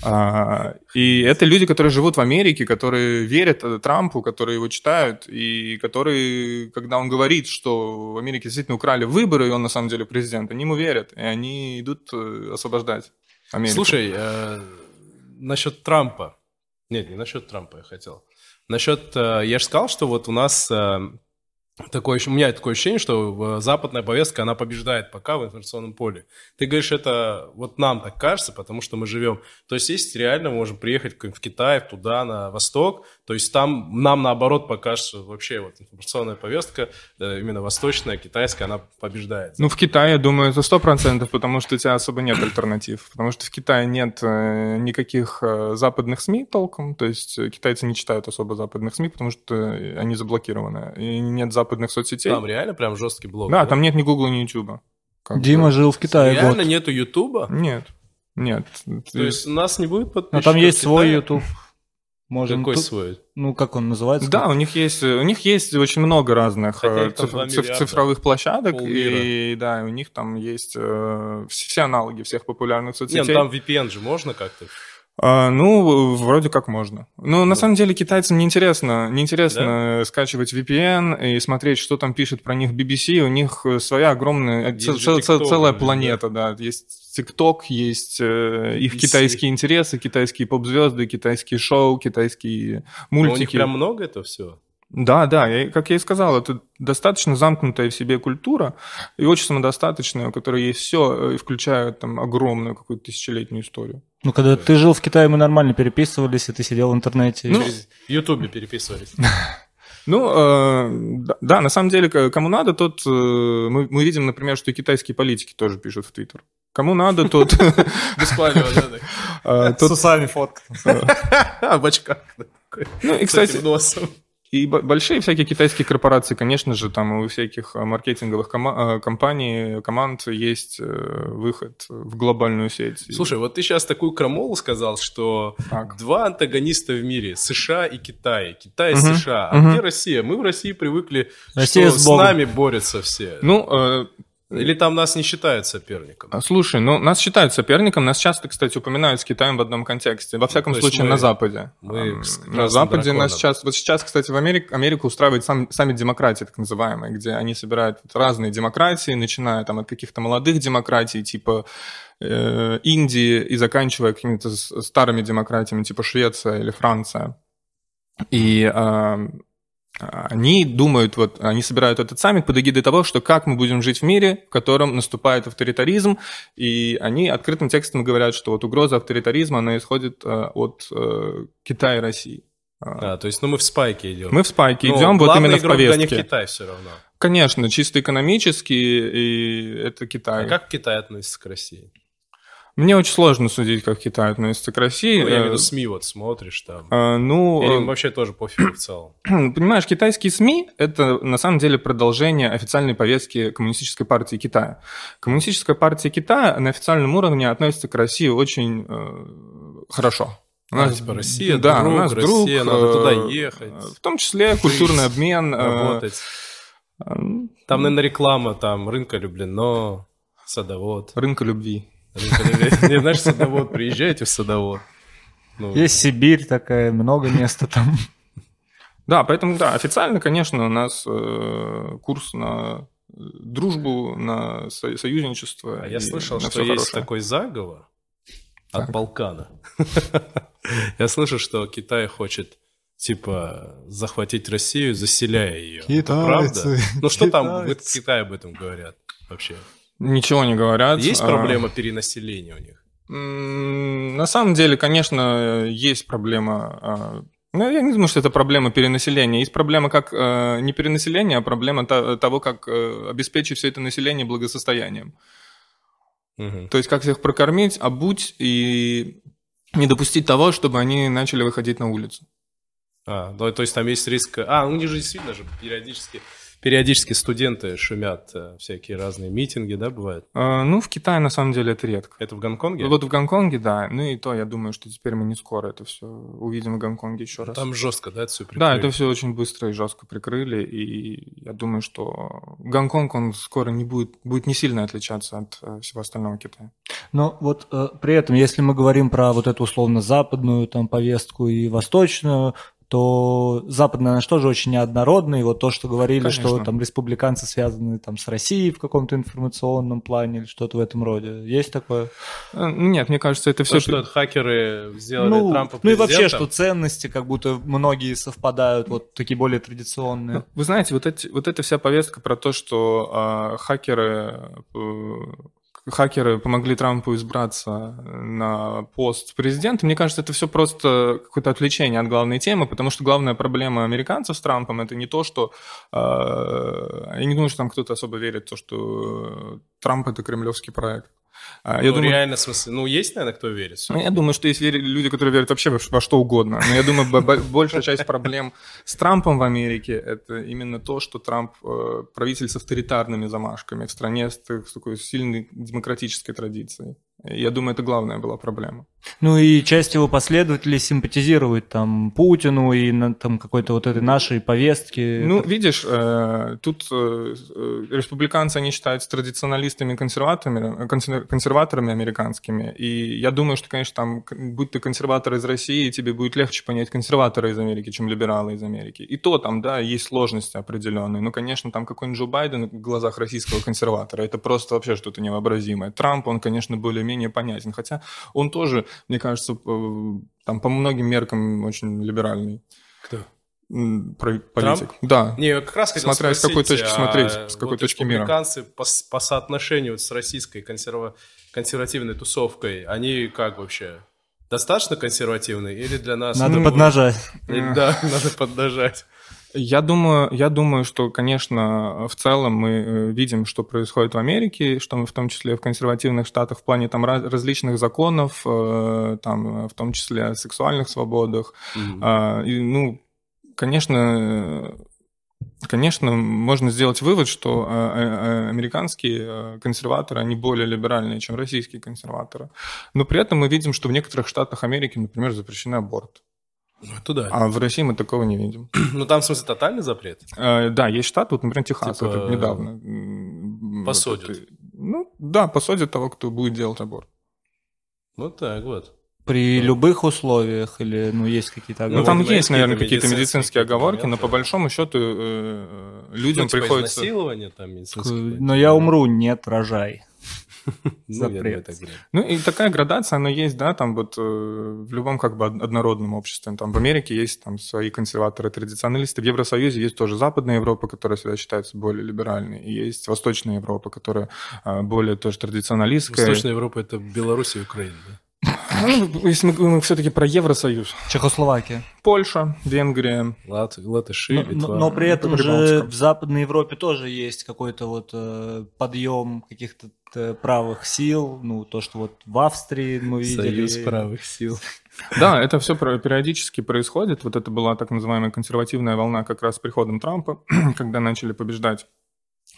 Speaker 2: А, и это люди, которые живут в Америке, которые верят Трампу, которые его читают, и которые, когда он говорит, что в Америке действительно украли выборы, и он на самом деле президент, они ему верят, и они идут э, освобождать Америку.
Speaker 3: Слушай, э, насчет Трампа. Нет, не насчет Трампа я хотел. Насчет, э, я же сказал, что вот у нас э, такое, у меня такое ощущение, что западная повестка, она побеждает пока в информационном поле. Ты говоришь, это вот нам так кажется, потому что мы живем. То есть, есть реально мы можем приехать в Китай, туда, на восток, то есть там нам наоборот покажется вообще вот информационная повестка, э, именно восточная, китайская, она побеждает.
Speaker 2: Ну, в Китае, я думаю, это сто процентов, потому что у тебя особо нет альтернатив. Потому что в Китае нет э, никаких э, западных СМИ толком, то есть китайцы не читают особо западных СМИ, потому что они заблокированы. И нет западных западных соцсетей.
Speaker 3: Там реально прям жесткий блог.
Speaker 2: Да, да? там нет ни Гугла, ни Ютуба.
Speaker 1: Дима бы. жил в Китае
Speaker 3: Реально год. нету Ютуба?
Speaker 2: Нет. Нет.
Speaker 3: То есть у нас не будет
Speaker 1: подписчиков? Но там есть свой Ютуб.
Speaker 3: Можем Какой тут, свой?
Speaker 1: Ну, как он называется?
Speaker 2: Да, у них есть, у них есть очень много разных э, циф, циф, цифровых площадок, полмира. и да, у них там есть э, все аналоги всех популярных соцсетей. Нет,
Speaker 3: там VPN же можно как-то?
Speaker 2: А, ну, вроде как можно. Но ну, на самом деле китайцам неинтересно, неинтересно да? скачивать VPN и смотреть, что там пишет про них BBC. У них своя огромная, есть ц- TikTok, целая планета, да. да. Есть TikTok, есть э, их китайские интересы, китайские поп-звезды, китайские шоу, китайские мультики. Но у них
Speaker 3: прям много это все?
Speaker 2: Да, да, я, как я и сказал, это достаточно замкнутая в себе культура и очень самодостаточная, у которой есть все, э, включая там огромную какую-то тысячелетнюю историю.
Speaker 1: Ну, когда ты жил в Китае, мы нормально переписывались, и ты сидел в интернете.
Speaker 3: Ну, в Ютубе переписывались.
Speaker 2: Ну, э, да, на самом деле, кому надо, тот... Э, мы, мы видим, например, что и китайские политики тоже пишут в Твиттер. Кому надо, тот...
Speaker 3: Бесплатно, да?
Speaker 1: С усами фотка.
Speaker 3: В очках.
Speaker 2: Ну, и, кстати, и большие всякие китайские корпорации, конечно же, там у всяких э, маркетинговых кома- э, компаний, команд есть э, выход в глобальную сеть.
Speaker 3: Слушай, вот ты сейчас такую крамолу сказал, что так. два антагониста в мире, США и Китай. Китай и угу. США. А угу. где Россия? Мы в России привыкли, Россия что с, с нами борются все.
Speaker 2: Ну,
Speaker 3: или там нас не считают соперником?
Speaker 2: А, слушай, ну нас считают соперником, нас часто, кстати, упоминают с Китаем в одном контексте. Во всяком ну, случае, мы, на Западе. Мы на Западе драконом. нас сейчас... Вот сейчас, кстати, в Америке, Америка устраивает сам, саммит демократии, так называемый, где они собирают разные демократии, начиная там от каких-то молодых демократий, типа э, Индии, и заканчивая какими-то старыми демократиями, типа Швеция или Франция. И э, они думают, вот они собирают этот саммит под эгидой того, что как мы будем жить в мире, в котором наступает авторитаризм, и они открытым текстом говорят, что вот угроза авторитаризма, она исходит э, от э, Китая и России.
Speaker 3: А, то есть, ну мы в спайке идем.
Speaker 2: Мы в спайке Но идем, вот именно в повестке.
Speaker 3: для них Китай все равно.
Speaker 2: Конечно, чисто экономически, и это Китай.
Speaker 3: А как Китай относится к России?
Speaker 2: Мне очень сложно судить, как Китай относится к России.
Speaker 3: Ну, я имею в виду СМИ вот смотришь там.
Speaker 2: А, ну,
Speaker 3: Или им вообще тоже пофиг в целом.
Speaker 2: Понимаешь, китайские СМИ – это на самом деле продолжение официальной повестки Коммунистической партии Китая. Коммунистическая партия Китая на официальном уровне относится к России очень э, хорошо.
Speaker 3: У нас, а, типа Россия, да, друг, у нас друг, Россия, надо туда э, ехать.
Speaker 2: В том числе культурный обмен.
Speaker 3: Э, работать. Там, наверное, реклама, там, рынка люблено, садовод.
Speaker 2: Рынка любви.
Speaker 3: Не знаешь, садовод, приезжайте в садовод.
Speaker 1: Ну. Есть Сибирь такая, много места там.
Speaker 2: Да, поэтому, да, официально, конечно, у нас э, курс на дружбу, на союзничество.
Speaker 3: А я слышал, что есть такой заговор от Балкана. Я слышал, что Китай хочет типа захватить Россию, заселяя ее.
Speaker 1: Китайцы.
Speaker 3: Правда? Ну что там в Китае об этом говорят вообще?
Speaker 2: Ничего не говорят.
Speaker 3: Есть а, проблема перенаселения у них?
Speaker 2: На самом деле, конечно, есть проблема. А, ну, я не думаю, что это проблема перенаселения. Есть проблема как э, не перенаселения, а проблема того, как э, обеспечить все это население благосостоянием. Угу. То есть, как всех прокормить, обуть и не допустить того, чтобы они начали выходить на улицу.
Speaker 3: А, ну, то есть там есть риск... А, у них же действительно же периодически периодически студенты шумят э, всякие разные митинги, да, бывают?
Speaker 2: А, ну, в Китае на самом деле это редко.
Speaker 3: Это в Гонконге?
Speaker 2: Вот в Гонконге, да. Ну и то, я думаю, что теперь мы не скоро это все увидим в Гонконге еще раз.
Speaker 3: Там жестко, да, это все
Speaker 2: прикрыли? Да, это все очень быстро и жестко прикрыли. И я думаю, что Гонконг, он скоро не будет, будет не сильно отличаться от э, всего остального Китая.
Speaker 1: Но вот э, при этом, если мы говорим про вот эту условно западную там повестку и восточную, то Запад, наверное, тоже очень неоднородный. Вот то, что говорили,
Speaker 2: Конечно.
Speaker 1: что там республиканцы связаны там с Россией в каком-то информационном плане или что-то в этом роде. Есть такое?
Speaker 2: Э, Нет, мне кажется, это все...
Speaker 3: То, что хакеры сделали
Speaker 1: Ну,
Speaker 3: Трампа
Speaker 1: ну и вообще, что ценности как будто многие совпадают, вот такие более традиционные.
Speaker 2: Ну, Вы знаете, вот, эти, вот эта вся повестка про то, что а, хакеры, э, хакеры помогли Трампу избраться на пост президента, мне кажется, это все просто какое-то отвлечение от главной темы, потому что главная проблема американцев с Трампом это не то, что... а, я не думаю, что там кто-то особо верит в то, что Трамп это кремлевский проект. А, Я
Speaker 3: ну,
Speaker 2: думаю,
Speaker 3: реально, в смысле, ну, есть, наверное, кто верит.
Speaker 2: ну, я думаю, что есть люди, которые верят вообще во, что угодно. Но я думаю, бо- бо- большая часть проблем с Трампом в Америке – это именно то, что Трамп э, правитель с авторитарными замашками в стране с такой сильной демократической традицией. Я думаю, это главная была проблема.
Speaker 1: Ну и часть его последователей симпатизирует там Путину и на там какой-то вот этой нашей повестке.
Speaker 2: Ну, видишь, э, тут э, э, республиканцы, они считаются традиционалистами, консерваторами, консер- консерваторами американскими. И я думаю, что, конечно, там, будь ты консерватор из России, тебе будет легче понять консерватора из Америки, чем либерала из Америки. И то там, да, есть сложности определенные. Но, конечно, там какой-нибудь Джо Байден в глазах российского консерватора, это просто вообще что-то невообразимое. Трамп, он, конечно, более-менее понятен. Хотя он тоже, мне кажется, там по многим меркам очень либеральный
Speaker 3: Кто?
Speaker 2: про- политик. Да.
Speaker 3: Не, я как раз хотел
Speaker 2: Смотря с какой
Speaker 3: спросить,
Speaker 2: точки
Speaker 3: а
Speaker 2: смотреть, с какой
Speaker 3: вот
Speaker 2: точки мира.
Speaker 3: республиканцы по, по соотношению с российской консерва- консервативной тусовкой, они как вообще? Достаточно консервативные или для нас...
Speaker 1: Надо
Speaker 3: ну,
Speaker 1: поднажать.
Speaker 3: или- Да, надо поднажать.
Speaker 2: Я думаю, я думаю, что, конечно, в целом мы э, видим, что происходит в Америке, что мы в том числе в консервативных штатах в плане там раз- различных законов, э, там, в том числе о сексуальных свободах. А, И, ну, конечно, конечно, можно сделать вывод, что э, американские консерваторы, они более либеральные, чем российские консерваторы. Но при этом мы видим, что в некоторых штатах Америки, например, запрещен аборт.
Speaker 3: Ну, туда.
Speaker 2: А в России мы такого не видим.
Speaker 3: Ну, там, в смысле, тотальный запрет?
Speaker 2: Э, Да, есть штат, вот, например, Техас,
Speaker 3: Типа,
Speaker 2: это недавно. вот
Speaker 3: посадят.
Speaker 2: это- Ну, да, посадят того, кто будет делать аборт.
Speaker 3: Вот так вот.
Speaker 1: При любых условиях или, ну, есть какие-то
Speaker 2: Ну,
Speaker 3: Ну,
Speaker 2: там есть,
Speaker 3: есть
Speaker 2: наверное,
Speaker 3: какие-то медицинские
Speaker 2: медицинские
Speaker 3: какие-то
Speaker 2: оговорки, но
Speaker 3: моменты.
Speaker 2: по большому счету э, э, людям
Speaker 3: ну, типа
Speaker 2: приходится...
Speaker 3: изнасилование, там, медицинское.
Speaker 1: Но я умру, нет, рожай.
Speaker 3: Ну,
Speaker 1: запрет.
Speaker 2: Ну, и такая градация, она есть, да, там вот э, в любом как бы од- однородном обществе. Там в Америке есть там свои консерваторы, традиционалисты. В Евросоюзе есть тоже Западная Европа, которая всегда считается более либеральной. И есть Восточная Европа, которая э, более тоже традиционалистская.
Speaker 3: Восточная Европа – это Беларусь и Украина, да?
Speaker 2: Ну, если мы говорим все-таки про Евросоюз.
Speaker 1: Чехословакия.
Speaker 2: Польша, Венгрия.
Speaker 3: Лат, латыши,
Speaker 1: Но,
Speaker 3: Литва.
Speaker 1: но- но при этом же
Speaker 2: Прибалтика.
Speaker 1: в Западной Европе тоже есть какой-то вот э, подъем каких-то э, правых сил, ну, то, что вот в Австрии мы видели.
Speaker 3: Союз правых сил.
Speaker 2: Да, это все периодически происходит. Вот это была так называемая консервативная волна как раз с приходом Трампа, когда начали побеждать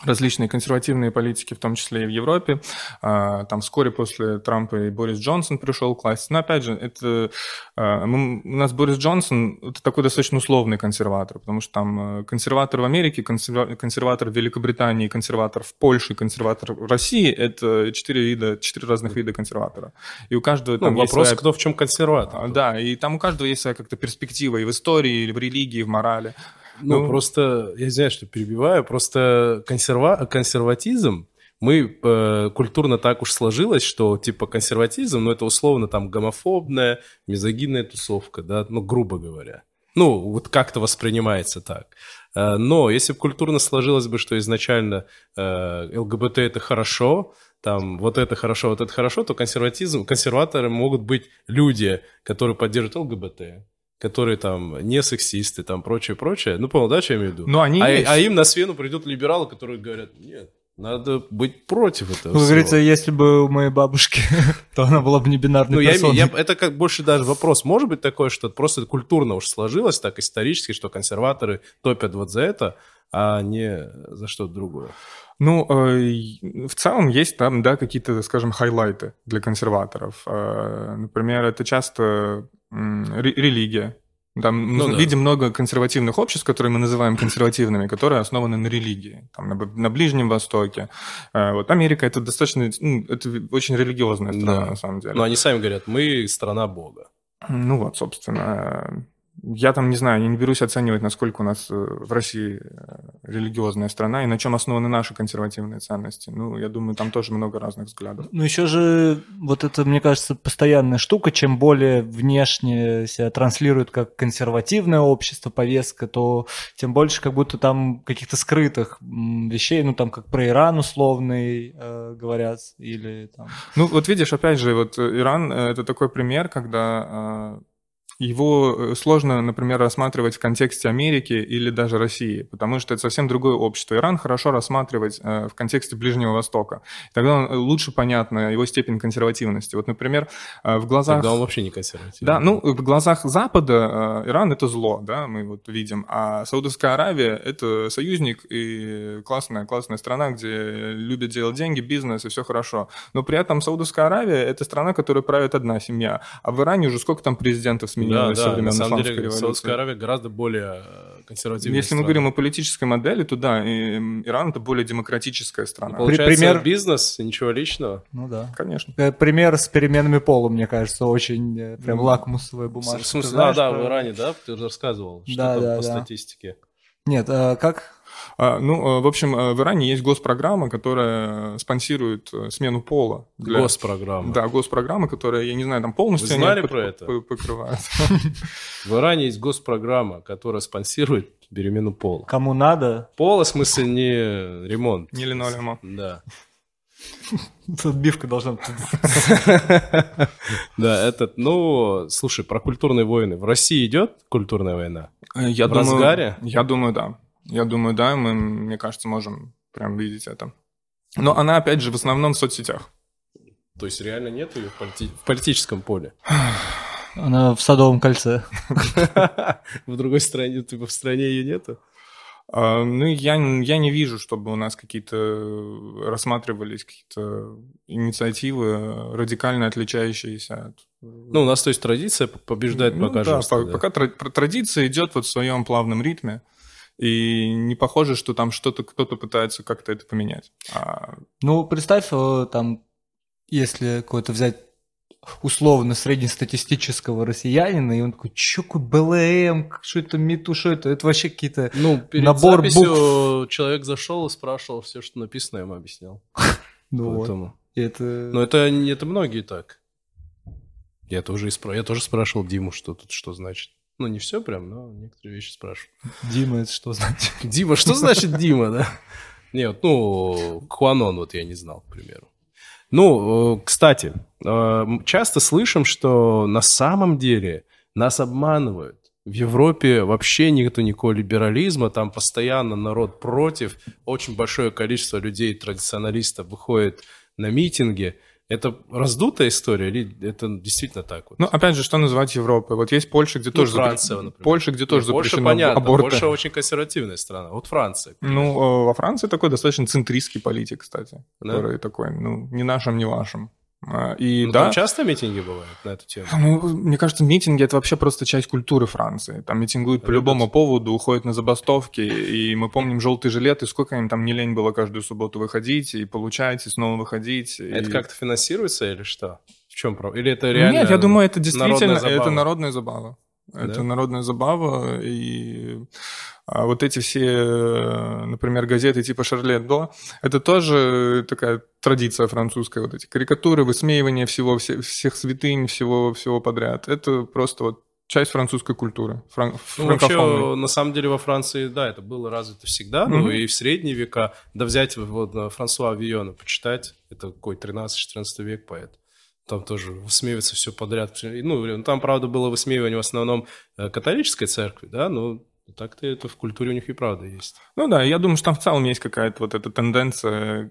Speaker 2: различные консервативные политики, в том числе и в Европе. А, Там вскоре после Трампа и Борис Джонсон пришел к власти. Но опять же, это а, мы- у нас Борис Джонсон это такой достаточно условный консерватор, потому что там э, консерватор в Америке, консерва- консерватор в Великобритании, консерватор в Польше, консерватор в России – это четыре вида, четыре разных вида консерватора. И у каждого
Speaker 3: Ну,
Speaker 2: там есть
Speaker 3: вопрос,
Speaker 2: своя
Speaker 3: кто в чем консерватор.
Speaker 2: Да, и там у каждого есть своя как-то перспектива и в истории, и в религии, и в морали.
Speaker 3: Ну,
Speaker 2: Ну,
Speaker 3: просто, я извиняюсь, что перебиваю, просто консерва... консерватизм, мы э, культурно так уж сложилось, что типа консерватизм, ну, это условно там гомофобная, мизогинная тусовка, да, ну, грубо говоря. Ну, вот как-то воспринимается так. Э, Но если бы культурно сложилось бы, что изначально э, ЛГБТ это хорошо, там вот это хорошо, вот это хорошо, то консерватизм, консерваторы могут быть люди, которые поддерживают ЛГБТ, которые там не сексисты, там прочее, прочее. Ну, понял, да, что я имею в виду?
Speaker 2: Но они
Speaker 3: а,
Speaker 2: есть.
Speaker 3: а им на смену придут либералы, которые говорят, нет, надо быть против этого
Speaker 1: Как
Speaker 3: всего».
Speaker 1: говорится, если бы у моей бабушки, то она была бы не бинарной
Speaker 3: Ну, я,
Speaker 1: персоной.
Speaker 3: я- это как больше даже вопрос. Может быть такое, что просто культурно уж сложилось так исторически, что консерваторы топят вот за это, а не за что-то другое.
Speaker 2: Ну, э, в целом есть там, да, какие-то, скажем, хайлайты для консерваторов. Э, Например, это часто религия. Там
Speaker 3: Ну да.
Speaker 2: видим много консервативных обществ, которые мы называем консервативными, которые основаны на религии, там, на, на Ближнем Востоке. Э, Вот Америка это достаточно, ну, это очень религиозная страна
Speaker 3: Да.
Speaker 2: на самом деле.
Speaker 3: Но они сами говорят, мы страна Бога.
Speaker 2: Ну вот, собственно, я там не знаю, я не берусь оценивать, насколько у нас э, в России э, религиозная страна и на чем основаны наши консервативные ценности. Ну, я думаю, там тоже много разных взглядов.
Speaker 1: Ну, еще же вот это, мне кажется, постоянная штука. Чем более внешне себя транслирует как консервативное общество, повестка, то тем больше как будто там каких-то скрытых вещей, ну, там как про Иран условный э, говорят, или там...
Speaker 2: Ну, вот видишь, опять же, вот Иран — это такой пример, когда его э, сложно, например, рассматривать в контексте Америки или даже России, потому что это совсем другое общество. Иран хорошо рассматривать э, в контексте Ближнего Востока. Тогда э, лучше понятна его степень консервативности. Вот, например, в глазах...
Speaker 3: Тогда он вообще не консервативный.
Speaker 2: Да, ну, в глазах Запада Иран — это зло, да, мы вот видим. А Саудовская Аравия — это союзник и классная, классная страна, где любят делать деньги, бизнес и все хорошо. Но при этом Саудовская Аравия — это страна, которая правит одна семья. А в Иране уже сколько там президентов сменилось?
Speaker 3: Изменилось да, со времен на самом деле, революции. Саудовская Аравия гораздо более э, консервативная
Speaker 2: Если страна. мы говорим о политической модели, то да, Иран это более демократическая страна.
Speaker 3: Получается, Пример... бизнес, ничего личного.
Speaker 1: Ну да.
Speaker 2: Конечно.
Speaker 1: Э, пример с переменами пола, мне кажется, очень э, прям лакмусовая бумажка.
Speaker 3: В смысле, да, да, в Иране, да, ты рассказывал, что да, там да, по да. статистике.
Speaker 1: Нет, как
Speaker 2: ну, в общем, в Иране есть госпрограмма, которая спонсирует смену пола.
Speaker 3: Для... Госпрограмма.
Speaker 2: Да, госпрограмма, которая, я не знаю, там полностью...
Speaker 3: Вы знали про это?
Speaker 2: Покрывает.
Speaker 3: В Иране есть госпрограмма, которая спонсирует перемену пола.
Speaker 1: Кому надо?
Speaker 3: Пола, в смысле, не ремонт.
Speaker 2: Не линолеума.
Speaker 3: Да.
Speaker 1: Отбивка должна быть.
Speaker 3: Да, этот, ну, слушай, про культурные войны. В России идет культурная война?
Speaker 2: Я в думаю, разгаре? Я думаю, да. Я думаю, да, мы, мне кажется, можем прям видеть это. Но она, опять же, в основном в соцсетях.
Speaker 3: То есть реально нет ее в, полити- в политическом поле?
Speaker 1: Она в Садовом кольце.
Speaker 3: В другой стране, типа в стране ее нету?
Speaker 2: А, ну, я, я не вижу, чтобы у нас какие-то рассматривались какие-то инициативы радикально отличающиеся от...
Speaker 3: Ну, у нас, то есть, традиция побеждает ну, пока
Speaker 2: да, по, да. пока традиция идет вот в своем плавном ритме. И не похоже, что там что-то кто-то пытается как-то это поменять. А...
Speaker 1: Ну, представь, э, там, если какой-то взять условно среднестатистического россиянина, и он такой, что такое БЛМ, что это МИТУ, что это? Это вообще какие-то
Speaker 3: ну, перед набор букв. человек зашел и спрашивал все, что написано, я ему объяснял.
Speaker 1: Ну Поэтому. вот.
Speaker 3: Это... Но это, это многие так. Я тоже, я тоже спрашивал Диму, что тут что значит. Ну, не все прям, но некоторые вещи спрашиваю.
Speaker 1: Дима, это что значит?
Speaker 3: Дима, что значит Дима, да? Нет, ну, Куанон вот я не знал, к примеру. Ну, э, кстати, э, часто слышим, что на самом деле нас обманывают. В Европе вообще нету никакого либерализма, там постоянно народ против, очень большое количество людей, традиционалистов, выходит на митинги. Это раздутая история или это действительно так? Вот?
Speaker 2: Ну, опять же, что называть Европой? Вот есть Польша, где ну, тоже
Speaker 3: Франция,
Speaker 2: например. Польша, где тоже
Speaker 3: Польша,
Speaker 2: запрещено
Speaker 3: понятно,
Speaker 2: аборты.
Speaker 3: Польша очень консервативная страна. Вот Франция.
Speaker 2: Ну, э, во Франции такой достаточно центристский политик, кстати, да? который такой, ну, ни нашим, ни вашим. А, и
Speaker 3: ну,
Speaker 2: да,
Speaker 3: там часто митинги бывают на эту тему?
Speaker 2: Ну, мне кажется, митинги это вообще просто часть культуры Франции. Там митингуют по любому поводу, уходят на забастовки. И мы помним желтые жилеты, сколько им там не лень было каждую субботу выходить и получать, и снова выходить.
Speaker 3: Это
Speaker 2: и...
Speaker 3: как-то финансируется или что? В чем проблема? Или это реально?
Speaker 2: Нет, я думаю, это действительно народная это народная забава. Это да? народная забава, и а вот эти все, например, газеты типа «Шарле До», это тоже такая традиция французская, вот эти карикатуры, высмеивание всего, все, всех святынь, всего, всего подряд. Это просто вот часть французской культуры. Фран...
Speaker 3: Ну, вообще, на самом деле, во Франции, да, это было развито всегда, mm-hmm. ну, и в средние века, да взять вот Франсуа Вийона, почитать, это какой 13-14 век поэт там тоже высмеивается все подряд. Ну, там, правда, было высмеивание в основном э, католической церкви, да, но так-то это в культуре у них и правда есть.
Speaker 2: Ну да, я думаю, что там в целом есть какая-то вот эта тенденция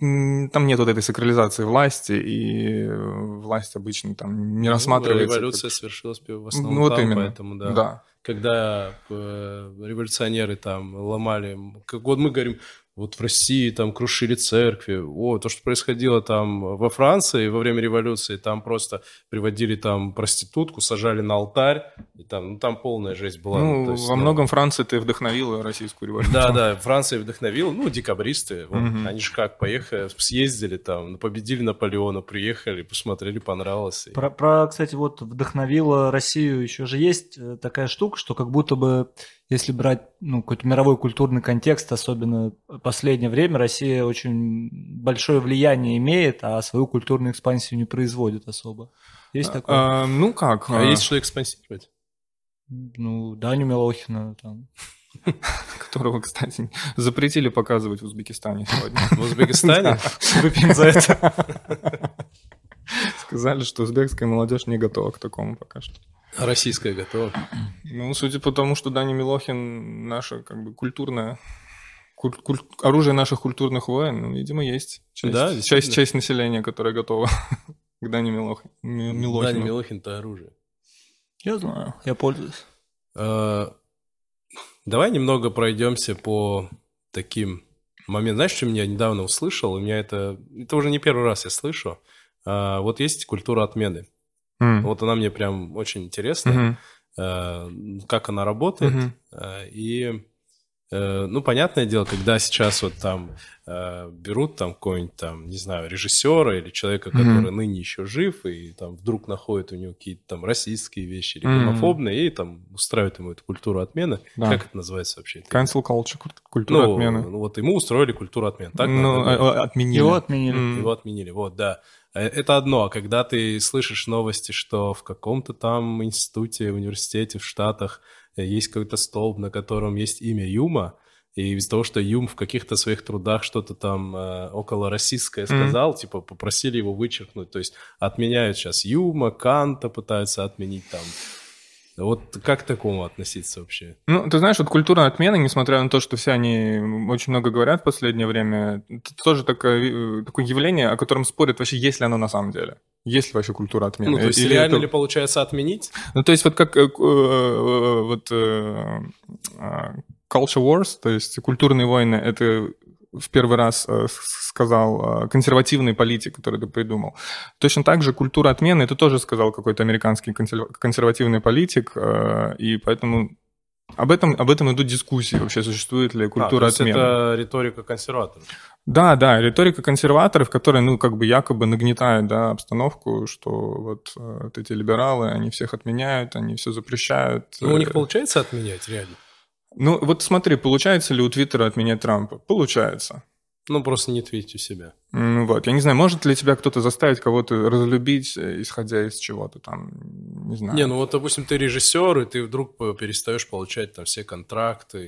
Speaker 2: там нет вот этой сакрализации власти, и власть обычно там не ну, рассматривается.
Speaker 3: Революция как... свершилась в основном ну, вот там, именно. поэтому да.
Speaker 2: да.
Speaker 3: Когда э, революционеры там ломали, как вот мы говорим, вот в России там крушили церкви, о, то, что происходило там во Франции во время революции, там просто приводили там проститутку, сажали на алтарь, и там, ну, там полная жесть была.
Speaker 2: Ну,
Speaker 3: ну, есть,
Speaker 2: во
Speaker 3: ну,
Speaker 2: многом Франция ты вдохновила российскую революцию.
Speaker 3: Да, да, Франция вдохновила, ну, декабристы, вот,
Speaker 2: Мгм.
Speaker 3: они же как, поехали, съездили там, победили Наполеона, приехали, посмотрели, понравилось. и-
Speaker 1: Про, про, кстати, вот вдохновила Россию еще же есть э, такая штука, что как будто бы, если брать ну, какой-то мировой культурный контекст, особенно последнее время, Россия очень большое влияние имеет, а свою культурную экспансию не производит особо. Есть такое?
Speaker 2: А, ну как?
Speaker 3: А
Speaker 2: а,
Speaker 3: есть что экспансировать?
Speaker 1: Ну, Даню Милохина там.
Speaker 2: Которого, кстати, запретили показывать в Узбекистане сегодня.
Speaker 3: В Узбекистане?
Speaker 1: Выпьем за это.
Speaker 2: Сказали, что узбекская молодежь не готова к такому пока что.
Speaker 3: А российская готова.
Speaker 2: Ну, судя по тому, что Даня Милохин наша как бы культурная куль- куль- оружие наших культурных войн, ну, видимо, есть часть,
Speaker 3: Да,
Speaker 2: часть, часть населения, которая готова к Дане Милохи- Ми- Милохину.
Speaker 3: Даня Милохин-то оружие.
Speaker 1: Я знаю, я пользуюсь.
Speaker 3: Э, Давай немного пройдемся по таким моментам. Знаешь, что я недавно услышал? У меня это... Это уже не первый раз я слышу. А, Вот есть культура отмены.
Speaker 2: М.
Speaker 3: Вот она мне прям очень интересна.
Speaker 2: Мгм.
Speaker 3: э, как она работает.
Speaker 2: Мгм.
Speaker 3: Э, И, э, ну, понятное дело, когда сейчас вот там э, берут там какого-нибудь там, не знаю, режиссера или человека,
Speaker 2: Мгм.
Speaker 3: который ныне еще жив, и там вдруг находят у него какие-то там российские вещи или гомофобные, и там устраивают ему эту культуру отмены.
Speaker 2: Да.
Speaker 3: Как это называется вообще?
Speaker 2: Cancel culture, куль- культура
Speaker 3: ну,
Speaker 2: отмены.
Speaker 3: ну, вот ему устроили культуру отмены. Так,
Speaker 2: ну, а- а- отменили.
Speaker 1: Его отменили.
Speaker 2: М.
Speaker 3: его отменили, вот, да. Э, Это одно, а когда ты слышишь новости, что в каком-то там институте, университете в Штатах э, есть какой-то столб, на котором есть имя Юма, и из-за того, что Юм в каких-то своих трудах что-то там э, около российское сказал, типа попросили его вычеркнуть, то есть отменяют сейчас Юма, Канта пытаются отменить там. Вот как к такому относиться вообще?
Speaker 2: Ну, ты знаешь, вот культура отмены, несмотря на то, что все они очень много говорят в последнее время, это тоже такое, э, такое явление, о котором спорят вообще, есть ли оно на самом деле. Есть ли вообще культура отмены?
Speaker 3: Ну, то есть
Speaker 2: Или
Speaker 3: реально
Speaker 2: это-
Speaker 3: ли получается отменить?
Speaker 2: Ну, то есть вот как э, э, вот э, culture wars, то есть культурные войны, это в первый раз э, сказал э, консервативный политик, который это придумал. Точно так же культура отмены, это тоже сказал какой-то американский консерва- консервативный политик, э, и поэтому об этом, об этом идут дискуссии, вообще существует ли
Speaker 3: А, то
Speaker 2: культура отмены.
Speaker 3: это риторика консерваторов.
Speaker 2: Да, да, риторика консерваторов, которая, ну, как бы якобы нагнетает, да, обстановку, что вот, вот эти либералы, они всех отменяют, они все запрещают.
Speaker 3: Ну, у них получается отменять реально?
Speaker 2: Ну, вот смотри, получается ли у Твиттера отменять Трампа? Получается.
Speaker 3: Ну, просто не твитить у себя.
Speaker 2: М, Вот, я не знаю, может ли тебя кто-то заставить кого-то разлюбить, э, исходя из чего-то там, не знаю.
Speaker 3: Не, ну вот, допустим, ты режиссер, и ты вдруг по- перестаешь получать там все контракты,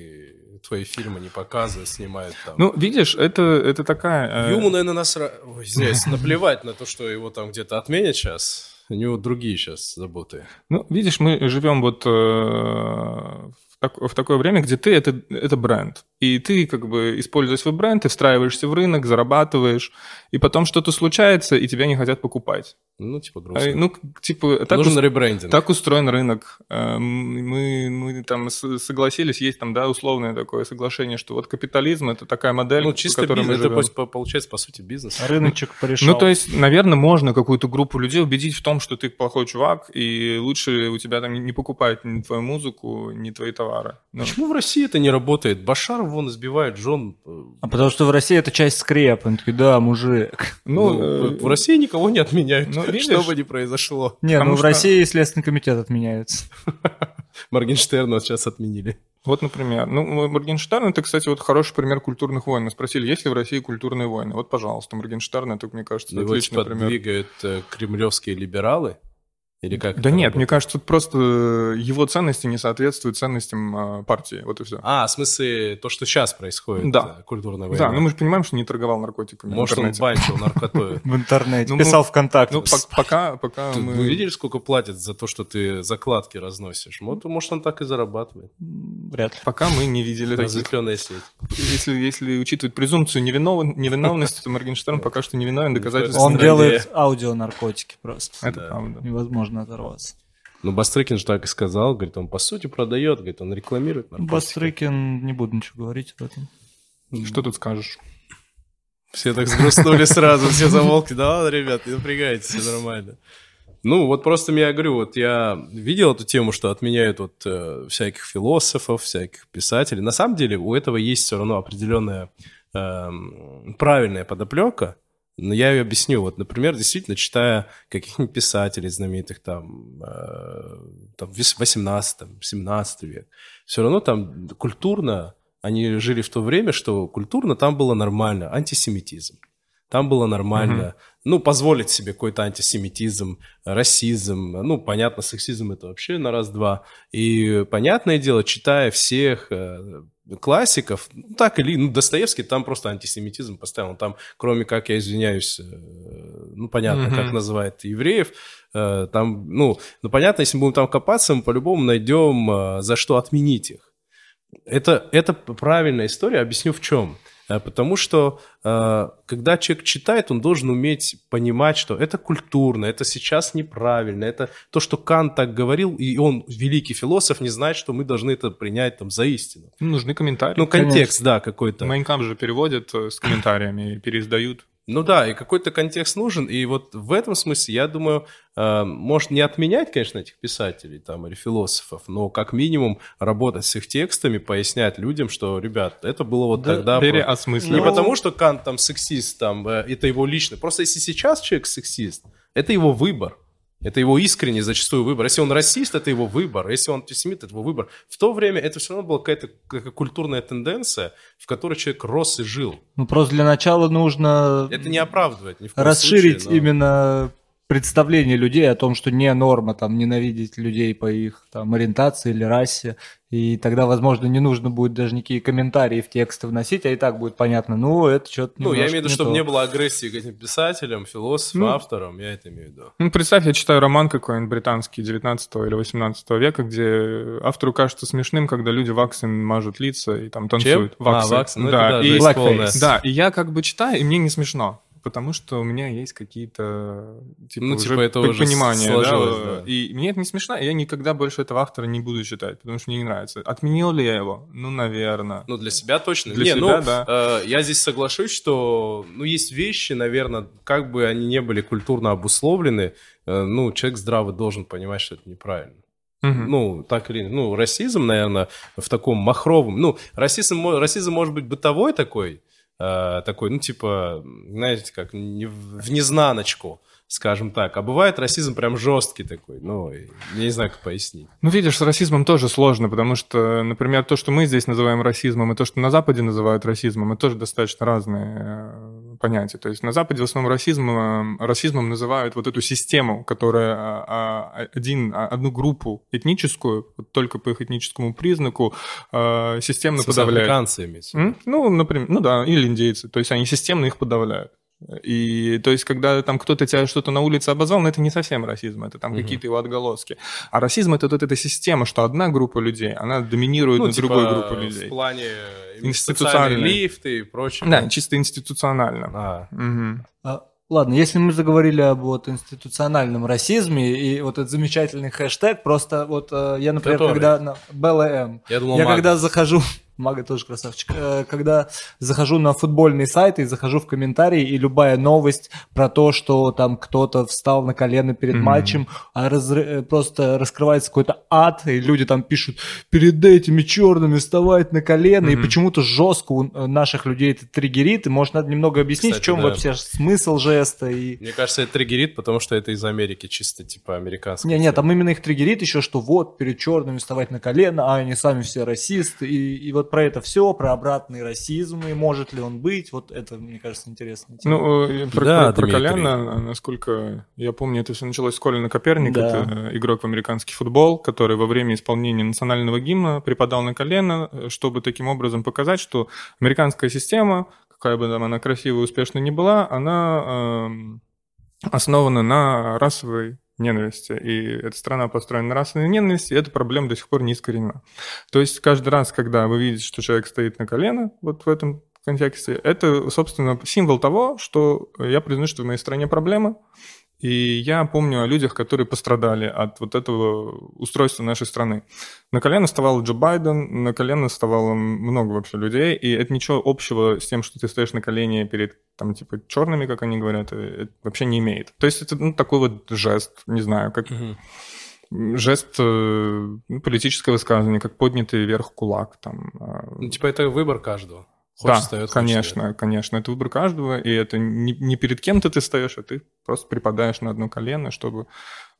Speaker 3: и твои фильмы не показывают, снимают там.
Speaker 2: Ну, видишь, это, это такая... э,
Speaker 3: Юму, наверное, насра... Ой, извиняюсь, наплевать на то, что его там где-то отменят сейчас. У него другие сейчас заботы.
Speaker 2: Ну, видишь, мы живем вот э, в, так- в такое время, где ты это, это бренд. И ты как бы используя свой бренд, ты встраиваешься в рынок, зарабатываешь, и потом что-то случается, и тебя не хотят покупать.
Speaker 3: Ну, типа
Speaker 2: А,
Speaker 3: грустно.
Speaker 2: Ну, к- типа, так,
Speaker 3: Нужен
Speaker 2: ус-
Speaker 3: ребрендинг.
Speaker 2: так устроен рынок. Э, Мы, мы там согласились, есть там, да, условное такое соглашение, что вот капитализм – это такая модель,
Speaker 3: ну,
Speaker 2: по
Speaker 3: чисто
Speaker 2: которой мы
Speaker 3: бизнес. Это
Speaker 2: живем.
Speaker 3: по- получается, по сути, бизнес.
Speaker 1: Рыночек порешал.
Speaker 2: Ну, то есть, наверное, можно какую-то группу людей убедить в том, что ты плохой чувак, и лучше у тебя там не покупают ни твою музыку, ни твои товары. Ну,
Speaker 3: Почему в России это не работает? Башар вон избивает жен. э,
Speaker 1: А потому что в России это часть скрепа. Они такие, да, мужик.
Speaker 2: ну,
Speaker 3: Ну,
Speaker 2: э,
Speaker 3: в России никого не отменяют,
Speaker 2: ну, видишь?
Speaker 3: что бы ни произошло.
Speaker 1: Не,
Speaker 2: Потому
Speaker 1: ну в
Speaker 2: что-
Speaker 1: России Следственный комитет отменяется.
Speaker 3: Моргенштерна вот сейчас отменили.
Speaker 2: Вот, например. Ну, Моргенштерн – это, кстати, вот хороший пример культурных войн. Мы спросили, есть ли в России культурные войны. Вот, пожалуйста, Моргенштерн – это, мне кажется,
Speaker 3: Его
Speaker 2: отличный
Speaker 3: типа
Speaker 2: пример.
Speaker 3: двигают э, кремлевские либералы? Или как?
Speaker 2: Да нет,
Speaker 3: работает?
Speaker 2: мне кажется, тут просто его ценности не соответствуют ценностям э, партии. Вот и все.
Speaker 3: А, в смысле, то, что сейчас происходит,
Speaker 2: Да.
Speaker 3: э, культурная война.
Speaker 2: Да, ну мы же понимаем, что не торговал наркотиками. в
Speaker 3: Может, он
Speaker 2: интернете.
Speaker 3: банчил наркотой.
Speaker 1: В интернете.
Speaker 2: Ну,
Speaker 1: Писал
Speaker 2: ну,
Speaker 1: ВКонтакте.
Speaker 2: Ну, пок- пока, пока мы...
Speaker 3: Вы видели, сколько платят за то, что ты закладки разносишь? Вот, может, он так и зарабатывает.
Speaker 1: Вряд ли.
Speaker 2: Пока мы не видели.
Speaker 3: Разветвленная сеть.
Speaker 2: Если, если учитывать презумпцию невинов- невиновности, то Моргенштерн пока что невиновен, доказательств
Speaker 1: Он делает аудионаркотики просто.
Speaker 2: Это
Speaker 3: Да.
Speaker 2: правда.
Speaker 1: Невозможно оторваться.
Speaker 3: Ну, Бастрыкин же так и сказал. Говорит, он по сути продает, говорит, он рекламирует наркотики.
Speaker 1: Бастрыкин, не буду ничего говорить об этом.
Speaker 2: Что тут скажешь?
Speaker 3: Все так сгрустнули сразу, все замолкли. Да ладно, ребят, не напрягайтесь, все нормально. Ну, вот просто я говорю, вот я видел эту тему, что отменяют вот э, всяких философов, всяких писателей. На самом деле у этого есть все равно определенная э, правильная подоплека, но я ее объясню. Вот, например, действительно, читая каких-нибудь писателей знаменитых там, э, там 18-17 век, все равно там культурно они жили в то время, что культурно там было нормально, антисемитизм. Там было нормально, mm-hmm. ну, позволить себе какой-то антисемитизм, расизм, ну, понятно, сексизм это вообще на раз-два. И, понятное дело, читая всех э, классиков, ну, так или, ну, Достоевский там просто антисемитизм поставил, там, кроме как, я извиняюсь, э, ну, понятно, mm-hmm. как называет евреев, э, там, ну, ну, понятно, если мы будем там копаться, мы по-любому найдем, э, за что отменить их. Это, это правильная история, объясню в чем. Э, потому что э, когда человек читает, он должен уметь понимать, что это культурно, это сейчас неправильно, это то, что Кант так говорил, и он, великий философ, не знает, что мы должны это принять там за истину.
Speaker 2: Ну, нужны комментарии.
Speaker 3: Ну, контекст, Конечно. да, какой-то.
Speaker 2: Майнкам же переводят э, с комментариями, переиздают.
Speaker 3: Ну да, и какой-то контекст нужен, и вот в этом смысле, я думаю, э, может не отменять, конечно, этих писателей там или философов, но как минимум работать с их текстами, пояснять людям, что, ребят, это было вот да, тогда...
Speaker 2: Переосмысливать.
Speaker 3: Не потому, что Кант там сексист, там, э, это его личный, просто если сейчас человек сексист, это его выбор. Это его искренний зачастую выбор. Если он расист, это его выбор. Если он антисемит, это его выбор. В то время это все равно была какая-то какая культурная тенденция, в которой человек рос и жил.
Speaker 1: Ну, просто для начала нужно...
Speaker 3: Это не оправдывает ни в
Speaker 1: коем Расширить случае, но... именно представление людей о том, что не норма там ненавидеть людей по их там ориентации или расе, и тогда, возможно, не нужно будет даже никакие комментарии в тексты вносить, а и так будет понятно, ну, это что-то
Speaker 3: Ну, я имею в виду, чтобы то. не было агрессии к этим писателям, философам, ну, авторам, я это имею в виду.
Speaker 2: Ну, представь, я читаю роман какой-нибудь британский 19 или 18 века, где автору кажется смешным, когда люди ваксин мажут лица и там танцуют.
Speaker 3: Чем? Ваксин. А, ваксин, ну,
Speaker 2: да,
Speaker 3: это,
Speaker 2: да, и, да, и я как бы читаю, и мне не смешно потому что у меня есть какие-то типа, ну, типа это уже понимания, да? да? И мне это не смешно, я никогда больше этого автора не буду читать, потому что мне не нравится. Отменил ли я его? Ну, наверное.
Speaker 3: Ну, для себя точно.
Speaker 2: Для не, себя,
Speaker 3: ну,
Speaker 2: да.
Speaker 3: Э, я здесь соглашусь, что, ну, есть вещи, наверное, как бы они не были культурно обусловлены, э, ну, человек здраво должен понимать, что это неправильно. Угу. Ну, так или ну, расизм, наверное, в таком махровом... Ну, расизм, расизм может быть бытовой такой, э, такой, ну, типа, знаете, как не, в незнаночку, скажем так. А бывает расизм прям жесткий такой, ну, я не знаю, как пояснить.
Speaker 2: Ну, видишь, с расизмом тоже сложно, потому что, например, то, что мы здесь называем расизмом, и то, что на Западе называют расизмом, это тоже достаточно разные понятия. То есть на Западе в основном расизмом, расизмом называют вот эту систему, которая а, а, один, а, одну группу этническую, вот только по их этническому признаку, системно подавляет.
Speaker 3: Американцы
Speaker 2: Ну, например, ну да, или индейцы. То есть они системно их подавляют. И то есть, когда там кто-то тебя что-то на улице обозвал, ну, это не совсем расизм, это там угу. какие-то его отголоски. А расизм это вот эта система, что одна группа людей, она доминирует ну, над типа другой группой людей.
Speaker 3: В плане институциональный лифт и прочее.
Speaker 2: Да, чисто институционально.
Speaker 3: А.
Speaker 2: Угу.
Speaker 1: А, ладно, если мы заговорили об вот институциональном расизме и вот этот замечательный хэштег, просто вот э, я, например, Который? когда на БЛМ,
Speaker 3: я, думал,
Speaker 1: я когда захожу Мага тоже красавчик. Э, когда захожу на футбольный сайт и захожу в комментарии, и любая новость про то, что там кто-то встал на колено перед mm-hmm. матчем, а раз, э, просто раскрывается какой-то ад, и люди там пишут, перед этими черными вставать на колено, mm-hmm. и почему-то жестко у э, наших людей это триггерит, и может надо немного объяснить, Кстати, в чем да. вообще смысл жеста. И...
Speaker 3: Мне кажется, это триггерит, потому что это из Америки, чисто типа американский.
Speaker 1: Не, нет, там именно их триггерит еще, что вот перед черными вставать на колено, а они сами все расисты, и, и вот вот про это все, про обратный расизм, и может ли он быть, вот это, мне кажется, интересно.
Speaker 2: Ну, э, про, да, про, про Коляна, насколько я помню, это все началось с Колина Коперник, да. это игрок в американский футбол, который во время исполнения национального гимна припадал на колено, чтобы таким образом показать, что американская система, какая бы там она красивая и успешная ни была, она э, основана на расовой ненависти. И эта страна построена на расовой ненависти, и эта проблема до сих пор не искоренена. То есть каждый раз, когда вы видите, что человек стоит на колено, вот в этом контексте, это, собственно, символ того, что я признаю, что в моей стране проблема, И я помню о людях, которые пострадали от вот этого устройства нашей страны. На колено вставал Джо Байден, на колено вставало много вообще людей, и это ничего общего с тем, что ты стоишь на колене перед, там, типа, черными, как они говорят, э, это вообще не имеет. То есть это, ну, такой вот жест, не знаю, как... Угу жест э, ну, политическое высказывание, как поднятый вверх кулак. Там.
Speaker 3: А. Ну, типа это выбор каждого.
Speaker 2: Хочешь да, встает, конечно, хочешь конечно. Это выбор каждого, и это не, не перед кем-то ты стоишь, а ты просто припадаешь на одно колено, чтобы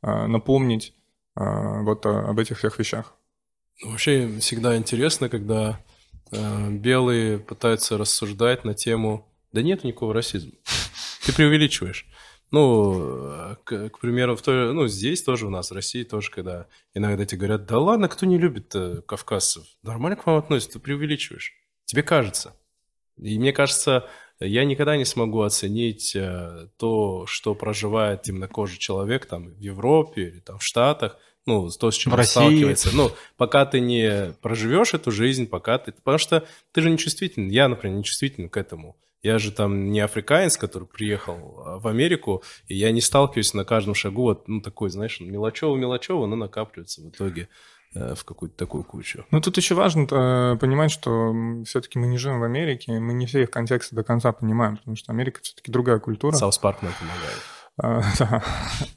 Speaker 2: э, напомнить э, вот о, об этих всех вещах.
Speaker 3: Ну, вообще всегда интересно, когда э, белые пытаются рассуждать на тему «да нет никакого расизма». Ты преувеличиваешь. Ну, к, к примеру, в той, ну, здесь тоже у нас, в России тоже, когда иногда тебе говорят, да ладно, кто не любит э, кавказцев? Нормально к вам относятся, ты преувеличиваешь. Тебе кажется. И мне кажется, я никогда не смогу оценить э, то, что проживает темнокожий человек там в Европе или там в Штатах, ну, то, с чем он сталкивается. Ну, пока ты не проживешь эту жизнь, пока ты... Потому что ты же не чувствителен. Я, например, не чувствителен к этому. Я же там не африканец, который приехал а, в Америку, и я не сталкиваюсь на каждом шагу вот, ну, такой, знаешь, мелочево-мелочево, но накапливается в итоге в какую-то такую кучу.
Speaker 2: Ну, тут еще важно э, понимать, что все-таки мы не живем в Америке, мы не все их контексты до конца понимаем, потому что Америка все-таки другая культура.
Speaker 3: South Park нам помогает.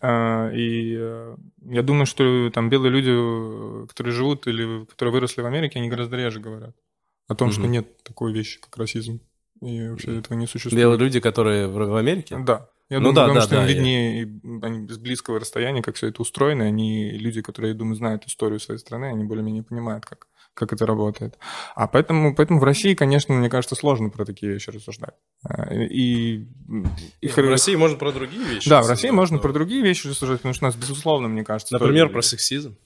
Speaker 2: А, и э, я думаю, что там белые люди, которые живут или которые выросли в Америке, они гораздо реже говорят о том, что нет такой вещи, как расизм. И вообще этого не существует.
Speaker 3: Белые люди, которые в Америке?
Speaker 2: Да. Я ну, думаю, да, потому да, что да, им виднее, я... они с близкого расстояния, как все это устроено, они люди, которые, я думаю, знают историю своей страны, они более-менее понимают, как, как это работает. А поэтому, поэтому в России, конечно, мне кажется, сложно про такие вещи рассуждать. А, и,
Speaker 3: и в России можно про другие вещи.
Speaker 2: Да, в России можно про другие вещи рассуждать, потому что у нас, безусловно, мне кажется...
Speaker 3: Например, про сексизм.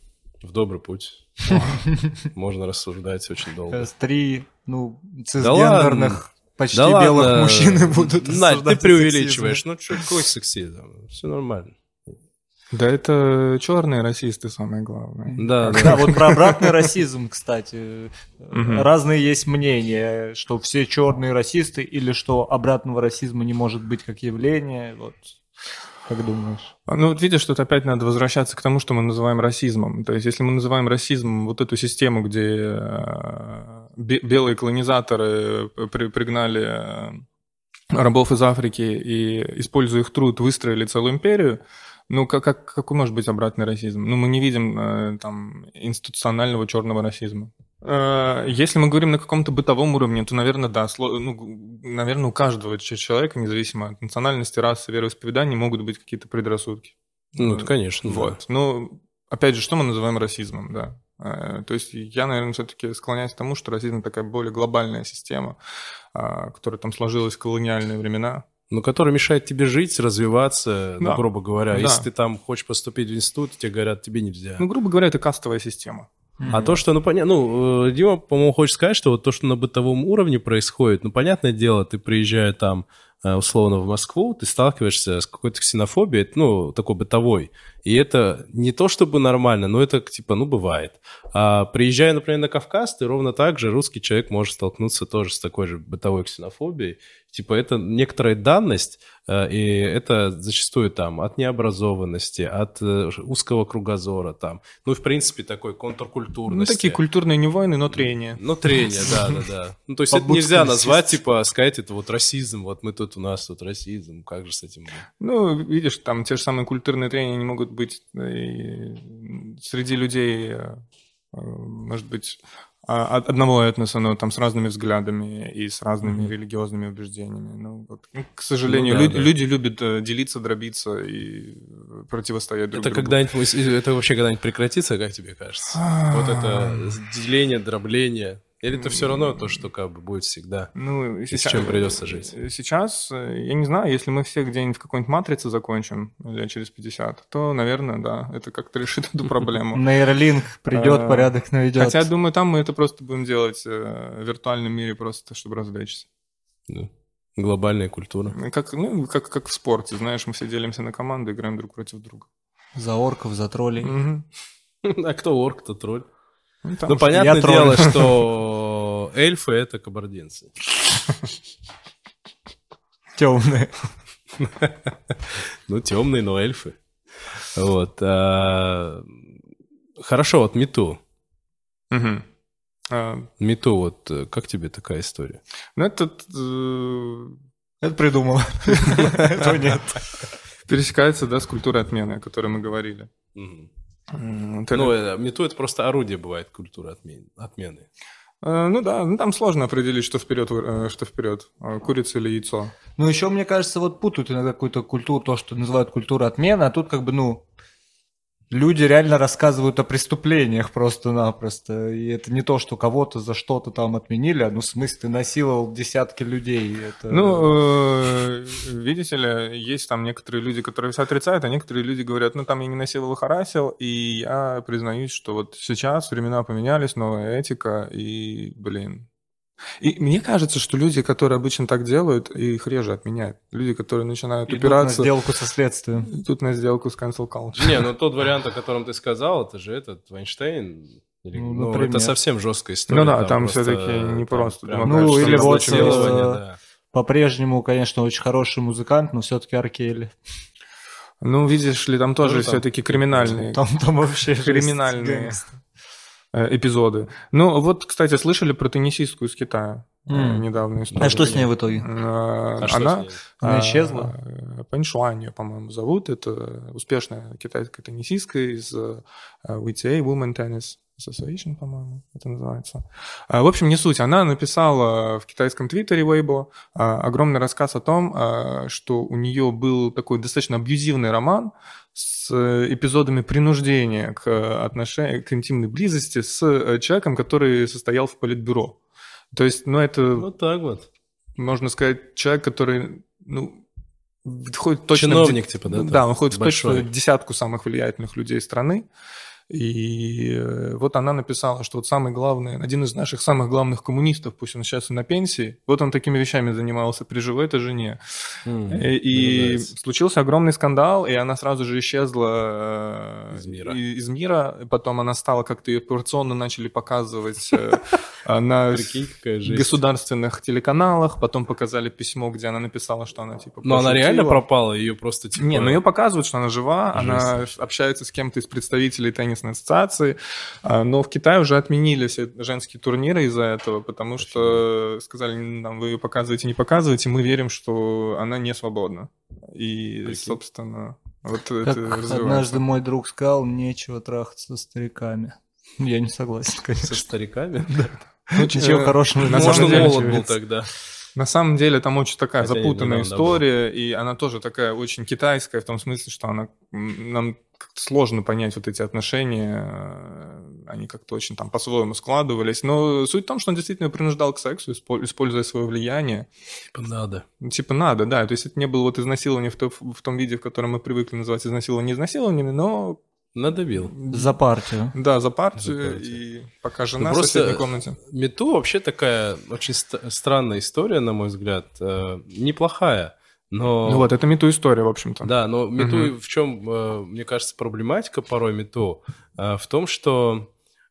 Speaker 3: В добрый путь. Можно рассуждать очень долго.
Speaker 1: Три, ну, цисгендерных почти да белых ладно. мужчин будут
Speaker 3: Надь, ты преувеличиваешь. Ну, что, какой сексизм? Все нормально.
Speaker 2: Да это черные расисты самое главное.
Speaker 1: Да, да. да вот про обратный расизм, кстати. Разные есть мнения, что все черные расисты или что обратного расизма не может быть как явление. Вот как думаешь?
Speaker 2: Ну, вот видишь, тут опять надо возвращаться к тому, что мы называем расизмом. То есть, если мы называем расизмом вот эту систему, где э, белые колонизаторы пригнали э, рабов из Африки и, используя их труд, выстроили целую империю, ну, как, как, какой может быть обратный расизм? Ну, мы не видим э, там институционального черного расизма. Э, если мы говорим на каком-то бытовом уровне, то, наверное, да, ну, наверное, у каждого человека, независимо от национальности, расы, вероисповедания, могут быть какие-то предрассудки.
Speaker 3: Ну, это, конечно.
Speaker 2: Вот. Да. Ну, опять же, что мы называем расизмом, да? Э, то есть я, наверное, все-таки склоняюсь к тому, что расизм такая более глобальная система, которая там сложилась в колониальные времена.
Speaker 3: Ну, которая мешает тебе жить, развиваться, да. ну, грубо говоря. Да. Если ты там хочешь поступить в институт, тебе говорят, тебе нельзя.
Speaker 2: Ну, грубо говоря, это кастовая система.
Speaker 3: А то, что, ну, понятно, ну, э, Дима, по-моему, хочет сказать, что вот то, что на бытовом уровне происходит, ну, понятное дело, ты приезжая там, условно, в Москву, ты сталкиваешься с какой-то ксенофобией, ну, такой бытовой. И это не то чтобы нормально, но это, типа, ну, бывает. А приезжая, например, на Кавказ, ты ровно так же, русский человек может столкнуться тоже с такой же бытовой ксенофобией. Типа, это некоторая данность, Э, и это зачастую там от необразованности, от э, узкого кругозора там. Ну, в принципе, такой контркультурности.
Speaker 2: Ну, такие культурные не войны, но трения.
Speaker 3: Ну, трения, да, да, да. Ну, то есть это нельзя назвать, типа, сказать, это вот расизм, вот мы тут, у нас тут расизм, как же с этим
Speaker 2: Ну, видишь, там те же самые культурные трения не могут быть среди людей, э, может быть, а, одного этноса, но там с разными взглядами и с разными mm-hmm. религиозными убеждениями. Ну, вот, ну, к сожалению, ну, да, люди, да. люди любят э, делиться, дробиться и противостоять друг
Speaker 3: это
Speaker 2: другу.
Speaker 3: Когда-нибудь, это вообще когда-нибудь прекратится, как тебе кажется? вот это деление, дробление. Или это все равно то, что как бы будет всегда, ну, и сейчас, с чем придется жить?
Speaker 2: Э, сейчас, э, я не знаю, если мы все где-нибудь в какой-нибудь матрице закончим лет через 50, то, наверное, да, это как-то решит эту проблему.
Speaker 1: Нейролинк придет, э, порядок наведет.
Speaker 2: Хотя, я думаю, там мы это просто будем делать в виртуальном мире, просто чтобы развлечься.
Speaker 3: Да. Глобальная культура.
Speaker 2: Как, ну, как, как в спорте, знаешь, мы все делимся на команды, играем друг против друга.
Speaker 1: За орков, за троллей.
Speaker 3: А кто орк, кто тролль? Ну, ну понятное дело, что эльфы — это кабардинцы.
Speaker 1: Темные.
Speaker 3: Ну, темные, но эльфы. Вот. а, Хорошо, вот Мету.
Speaker 2: А,
Speaker 3: Мету, вот как тебе такая история?
Speaker 2: Ну, это э,
Speaker 1: Это придумал. Этого нет.
Speaker 2: пересекается, да, с культурой отмены, о которой мы говорили. Это-
Speaker 3: Ну, э, Мету это просто орудие бывает культуры отмен- отмены.
Speaker 2: Э, Ну да, ну там сложно определить, что вперед, э, что вперед, э, курица или яйцо.
Speaker 1: Ну, еще, мне кажется, вот путают иногда какую-то культуру, то, что называют культура отмены, а тут как бы, ну, люди реально рассказывают о преступлениях просто-напросто. И это не то, что кого-то за что-то там отменили, а ну, в смысле, ты насиловал десятки людей. Это...
Speaker 2: Ну, э, видите ли, есть там некоторые люди, которые все отрицают, а некоторые люди говорят, ну там я не насиловал, харасил, и я признаюсь, что вот сейчас времена поменялись, новая этика, и, блин. И мне кажется, что люди, которые обычно так делают, их реже отменяют. Люди, которые начинают
Speaker 1: Идут на
Speaker 2: упираться,
Speaker 1: сделку со следствием.
Speaker 2: идут на сделку с cancel culture.
Speaker 3: Не, ну тот вариант, о котором ты сказал, это же этот Вайнштейн. Или-
Speaker 1: Ну,
Speaker 3: ну,
Speaker 1: например.
Speaker 3: это совсем жесткая история.
Speaker 2: Ну да, там
Speaker 3: просто,
Speaker 2: всё-таки не
Speaker 3: там
Speaker 2: просто
Speaker 3: прям.
Speaker 1: Ну, или вот,
Speaker 3: изнасилование,
Speaker 1: э,
Speaker 3: да.
Speaker 1: По-прежнему, конечно, очень хороший музыкант, но все-таки Аркели.
Speaker 2: Ну, видишь ли, там тоже
Speaker 3: Тоже там-
Speaker 2: все-таки криминальные
Speaker 1: Там, там вообще жесть,
Speaker 2: Криминальные.
Speaker 1: гэнгстер.
Speaker 2: Э, эпизоды. Ну, вот, кстати, слышали про теннисистку из Китая?
Speaker 1: М.
Speaker 2: Недавно историю.
Speaker 1: А что с ней в итоге?
Speaker 2: Э,
Speaker 3: А с
Speaker 2: Она,
Speaker 3: ней?
Speaker 1: Она
Speaker 2: а,
Speaker 1: исчезла?
Speaker 2: Пэньшуань её, по-моему, зовут. Это успешная китайская теннисистка из WTA, Women Tennis Association, по-моему, это называется. А, В общем, не суть. Она написала в китайском твиттере Weibo а, огромный рассказ о том, а, что у нее был такой достаточно абьюзивный роман с э, эпизодами принуждения к, э, отношению, к интимной близости с э, человеком, который состоял в политбюро. То есть, ну, это
Speaker 3: Вот так вот.
Speaker 2: можно сказать, человек, который, ну, входит точно... в
Speaker 3: Чиновник,
Speaker 2: де-
Speaker 3: типа, да,
Speaker 2: Да, он входит в точно в десятку самых влиятельных людей страны. И э, вот она написала, что вот самый главный, один из наших самых главных коммунистов, пусть он сейчас и на пенсии, вот он такими вещами занимался при живой-то жене. Э, И
Speaker 3: наблюдается.
Speaker 2: случился огромный скандал, и она сразу же исчезла э,
Speaker 3: Из мира.
Speaker 2: из мира. Потом она стала как-то ее операционно начали показывать на
Speaker 3: Прикинь, какая жесть.
Speaker 2: государственных телеканалах. Потом показали письмо, где она написала, что она типа.
Speaker 3: Но она реально пропала, ее просто типа...
Speaker 2: Не, ну ее показывают, что она жива, она общается с кем-то из представителей теннисной ассоциации, а, но в Китае уже отменили все женские турниры из-за этого, потому что сказали, нам вы ее показываете, не показываете, мы верим, что она не свободна. И,
Speaker 3: Прикинь.
Speaker 2: собственно, вот
Speaker 1: Как
Speaker 2: это
Speaker 1: однажды мой друг сказал, нечего трахаться со стариками. Я не согласен, конечно.
Speaker 3: Со стариками.
Speaker 2: Ну,
Speaker 1: Ничего
Speaker 2: э,
Speaker 1: хорошего
Speaker 2: на самом деле,
Speaker 3: молод был тогда.
Speaker 2: На самом деле там очень такая
Speaker 3: Хотя
Speaker 2: запутанная история, и она тоже такая очень китайская в том смысле, что она нам как-то сложно понять вот эти отношения, э, они как-то очень там по-своему складывались. Но суть в том, что он действительно принуждал к сексу, испо- используя свое влияние.
Speaker 3: Типа надо.
Speaker 2: Ну, Типа надо, да. То есть это не было вот изнасилование в, то- в том виде, в котором мы привыкли называть изнасилование изнасилованиями, но
Speaker 3: Надавил.
Speaker 1: За партию.
Speaker 2: да, за партию,
Speaker 3: За партию.
Speaker 2: и пока жена
Speaker 3: Ну,
Speaker 2: в соседней комнате.
Speaker 3: Мету вообще такая очень ст- странная история, на мой взгляд. Э, неплохая, но...
Speaker 2: Ну вот, это мету история, в общем-то.
Speaker 3: Да, но мету
Speaker 2: Мгм.
Speaker 3: в чем, э, мне кажется, проблематика порой мету? Э, В том, что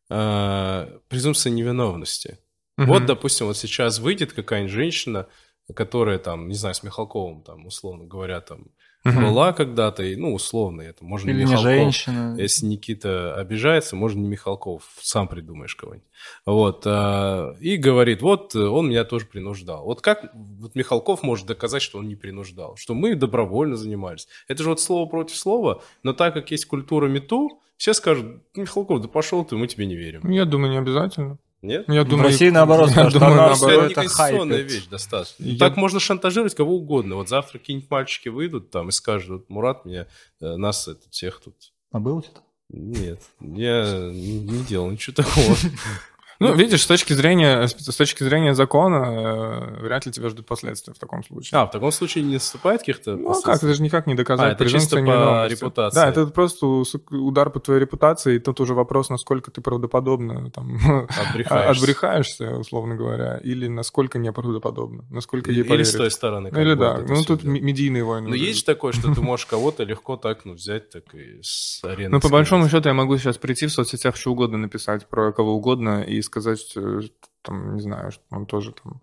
Speaker 3: э, презумпция невиновности.
Speaker 2: Мгм.
Speaker 3: Вот, допустим, вот сейчас выйдет какая-нибудь женщина, которая там, не знаю, с Михалковым, там, условно говоря, там,
Speaker 2: Мгм.
Speaker 3: была когда-то, и, ну, условно, это можно
Speaker 1: Или не
Speaker 3: Михалков.
Speaker 1: женщина.
Speaker 3: Если Никита обижается, можно не Михалков, сам придумаешь кого-нибудь. Вот, а, и говорит, вот э, он меня тоже принуждал. Вот как вот Михалков может доказать, что он не принуждал, что мы добровольно занимались? Это же вот слово против слова, но так как есть культура мету, все скажут, Михалков, да пошел ты, мы тебе не верим.
Speaker 2: Я думаю, не обязательно.
Speaker 3: Нет?
Speaker 2: Я
Speaker 1: В
Speaker 2: думаю,
Speaker 1: России наоборот
Speaker 2: я
Speaker 1: что
Speaker 2: думаю, наоборот.
Speaker 3: это
Speaker 1: это хайпит.
Speaker 3: вещь достаточно.
Speaker 2: Я-
Speaker 3: Так можно шантажировать кого угодно. Вот завтра какие-нибудь мальчики выйдут там и скажут, Мурат меня, э, нас это, всех тут
Speaker 1: А было что-то?
Speaker 3: Нет, я не делал ничего такого.
Speaker 2: Ну, видишь, с точки зрения, с точки зрения закона, э, вряд ли тебя ждут последствия в таком случае.
Speaker 3: А, в таком случае не наступает каких-то
Speaker 2: Ну, как? Это же никак не доказать.
Speaker 3: А, это чисто по репутации.
Speaker 2: Да, это просто удар по твоей репутации, и тут уже вопрос, насколько ты правдоподобно там,
Speaker 3: Отбрехаешься.
Speaker 2: отбрехаешься, условно говоря, или насколько неправдоподобно, насколько ей
Speaker 3: Или
Speaker 2: поверить.
Speaker 3: с той стороны. как
Speaker 2: Или да, ну тут
Speaker 3: дело.
Speaker 2: медийные войны.
Speaker 3: Но есть же такое, что ты можешь кого-то легко так, ну, взять, так и с арены.
Speaker 2: Ну, по большому счету, я могу сейчас прийти в соцсетях что угодно написать про кого угодно и сказать, э, там, не знаю, что он тоже там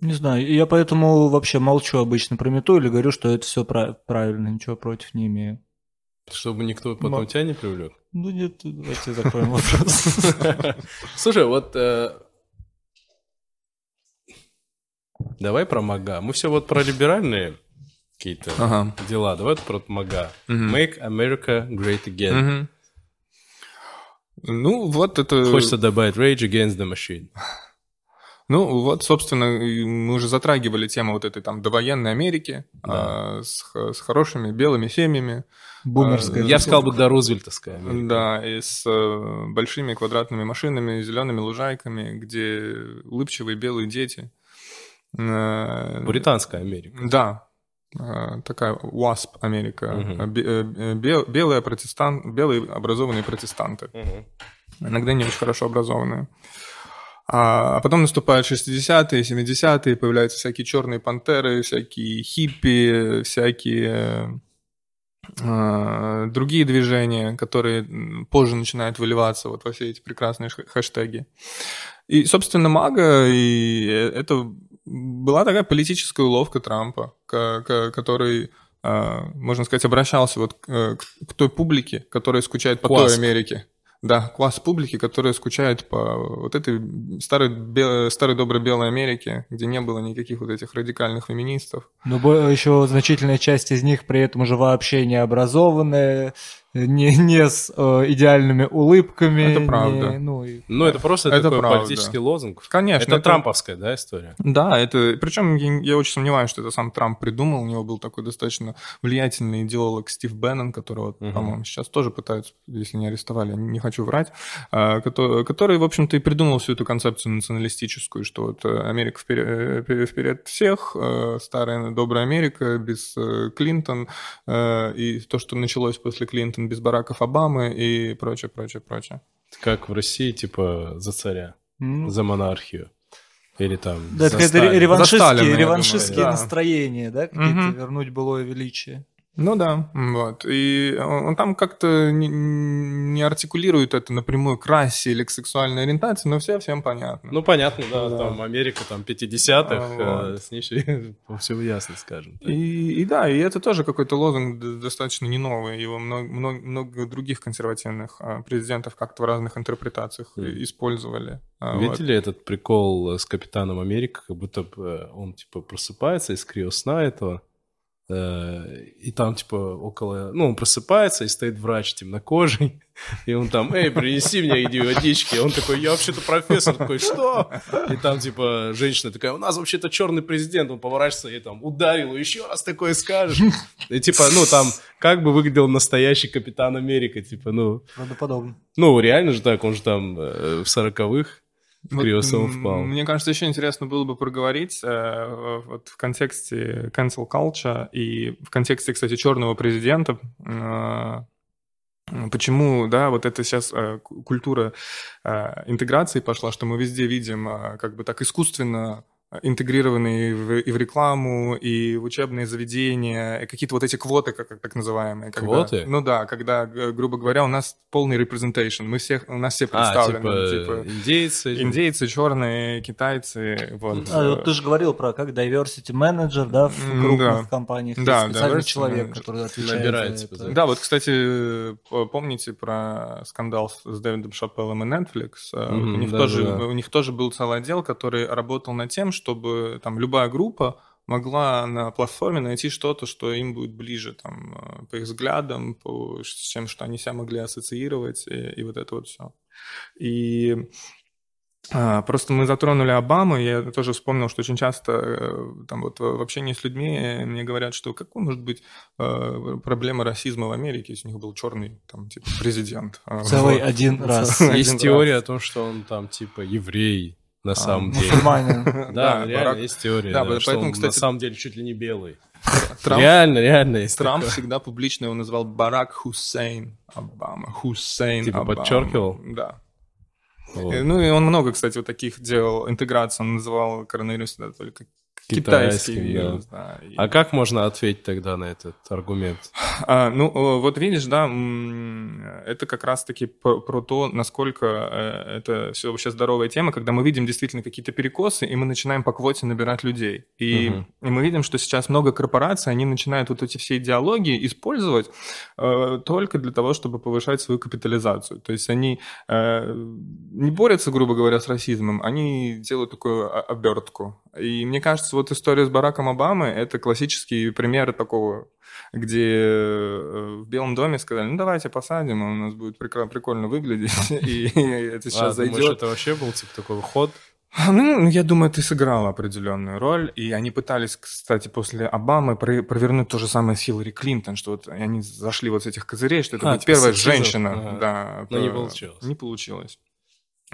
Speaker 1: Не знаю, я поэтому вообще молчу обычно про мету или говорю, что это все правильно, ничего против не имею.
Speaker 3: Чтобы никто потом Мо... тебя не привлек?
Speaker 1: Ну нет, давайте закроем вопрос.
Speaker 3: Слушай, вот э, давай про мага. Мы все вот про либеральные какие-то дела. Давай про мага. Make America Great Again.
Speaker 2: Ну, вот это...
Speaker 3: Хочется добавить Rage Against the Machine.
Speaker 2: Ну, вот, собственно, мы уже затрагивали тему вот этой там довоенной Америки да. а, с, с хорошими белыми семьями.
Speaker 3: Бумерская. А, я сказал бы до Рузвельтовская
Speaker 2: Америка. Да, и с а, большими квадратными машинами, зелеными лужайками, где улыбчивые белые дети.
Speaker 3: А, Британская Америка.
Speaker 2: Да, такая WASP Америка, угу. белые протестанты, белые образованные протестанты, угу. иногда не очень хорошо образованные. А, а потом наступают 60-е, 70-е, появляются всякие черные пантеры, всякие хиппи, всякие э, другие движения, которые позже начинают выливаться вот во все эти прекрасные хэштеги. И, собственно, мага, и э, это была такая политическая уловка Трампа, который, э, можно сказать, обращался вот к, к той публике, которая скучает по Кваск. той Америке. Да, класс публики, которая скучает по вот этой старой, бел... старой доброй белой Америке, где не было никаких вот этих радикальных феминистов.
Speaker 1: Но еще значительная часть из них при этом уже вообще не образованная, не, не с э, идеальными улыбками.
Speaker 2: Это правда.
Speaker 3: Не, ну, и... ну, это просто это такой правда. политический лозунг.
Speaker 2: Конечно.
Speaker 3: Это, это трамповская, да, история?
Speaker 2: Да, это... Причем я, я очень сомневаюсь, что это сам Трамп придумал. У него был такой достаточно влиятельный идеолог Стив Беннон, которого, угу. по-моему, сейчас тоже пытаются, если не арестовали, не хочу врать, а, который, который, в общем-то, и придумал всю эту концепцию националистическую, что вот э, Америка вперед, э, вперед всех, старая добрая Америка без Клинтон, и то, что началось после Клинтон без Бараков Обамы и прочее, прочее, прочее.
Speaker 3: Как в России, типа, за царя, mm. за монархию. Или там
Speaker 1: Да, это реваншистские, Сталина, реваншистские думаю, настроения, да, какие-то угу. вернуть былое величие.
Speaker 2: Ну да, вот. И он там как-то не, не артикулирует это напрямую к расе или к сексуальной ориентации, но все всем понятно.
Speaker 3: Ну, понятно, да, да. там Америка, там 50-х, а, вот. с ней все ясно, скажем.
Speaker 2: И, и да, и это тоже какой-то лозунг достаточно не новый. Его много, много, много других консервативных а, президентов как-то в разных интерпретациях mm. использовали.
Speaker 3: А, Видели вот. этот прикол с Капитаном Америка, как будто бы он, типа, просыпается из криосна этого, Э, и там, типа, около... Ну, он просыпается, и стоит врач темнокожий, и он там, эй, принеси мне иди водички. Он такой, я вообще-то профессор. Такой, что? И там, типа, женщина такая, у нас вообще-то черный президент. Он поворачивается и там ударил, еще раз такое скажешь. И, типа, ну, там, как бы выглядел настоящий Капитан Америка, типа, ну...
Speaker 1: Правдоподобно.
Speaker 3: Ну, реально же так, он же там э, в сороковых Криосом впал.
Speaker 2: Мне кажется, еще интересно было бы проговорить э, вот в контексте cancel culture и в контексте, кстати, черного президента, э, Почему, да, вот это сейчас э, культура э, интеграции пошла, что мы везде видим э, как бы так искусственно интегрированные в, и в рекламу, и в учебные заведения, и какие-то вот эти квоты, как так называемые.
Speaker 3: Когда, квоты?
Speaker 2: Ну да, когда, грубо говоря, у нас полный representation, мы всех, у нас все представлены.
Speaker 3: А, типа, типа индейцы?
Speaker 2: Индейцы, черные, китайцы, вот.
Speaker 1: А, вот ты же говорил про как diversity manager, да, в крупных да. компаниях.
Speaker 2: Да,
Speaker 1: специальный человек, manager. который отвечает Набирает, за это.
Speaker 2: Да, вот, кстати, помните про скандал с Дэвидом Шапеллом и Netflix? Mm-hmm, у, них да, тоже, да. у них тоже был целый отдел, который работал над тем, чтобы там любая группа могла на платформе найти что-то, что им будет ближе там, э, по их взглядам, по тем, что они себя могли ассоциировать, и, и вот это вот все. И а, Просто мы затронули Обаму, я тоже вспомнил, что очень часто э, там вот в общении с людьми мне говорят, что какой может быть э, проблема расизма в Америке, если у них был черный там типа президент.
Speaker 1: Целый вот. один раз.
Speaker 3: Есть теория о том, что он там типа еврей, на а, самом деле.
Speaker 1: Мусульманин.
Speaker 3: Да, реально есть теория, да, поэтому, кстати, на самом деле чуть ли не белый. Реально, реально есть
Speaker 2: Трамп всегда публично его называл Барак Хусейн Обама. Хусейн
Speaker 3: Типа подчеркивал?
Speaker 2: Да. Вот. Ну и он много, кстати, вот таких делал интеграций. Он называл коронавирус да, только
Speaker 3: Китайским,
Speaker 2: вирус. Да. И-
Speaker 3: А как можно ответить тогда на этот аргумент?
Speaker 2: А, ну, э, вот видишь, да, это как раз-таки про, про то, насколько э, это все вообще здоровая тема, когда мы видим действительно какие-то перекосы, и мы начинаем по квоте набирать людей. И,
Speaker 3: Мгм.
Speaker 2: и мы видим, что сейчас много корпораций, они начинают вот эти все идеологии использовать э, только для того, чтобы повышать свою капитализацию. То есть они э, не борются, грубо говоря, с расизмом, они делают такую обертку. И мне кажется, вот история с Бараком Обамой – это классический пример такого где э, в Белом доме сказали, ну давайте посадим, у нас будет прикольно выглядеть, и это сейчас зайдет.
Speaker 3: это вообще был типа такой ход?
Speaker 2: Ну, я думаю, это сыграло определенную роль, и они пытались, кстати, после Обамы про- провернуть то же самое с Хиллари Клинтон, что вот они зашли вот с этих козырей, что это
Speaker 3: А,
Speaker 2: будет
Speaker 3: типа
Speaker 2: первая
Speaker 3: сексизм.
Speaker 2: женщина,
Speaker 3: Ага.
Speaker 2: да.
Speaker 3: Но не
Speaker 2: по-
Speaker 3: получилось.
Speaker 2: Не получилось.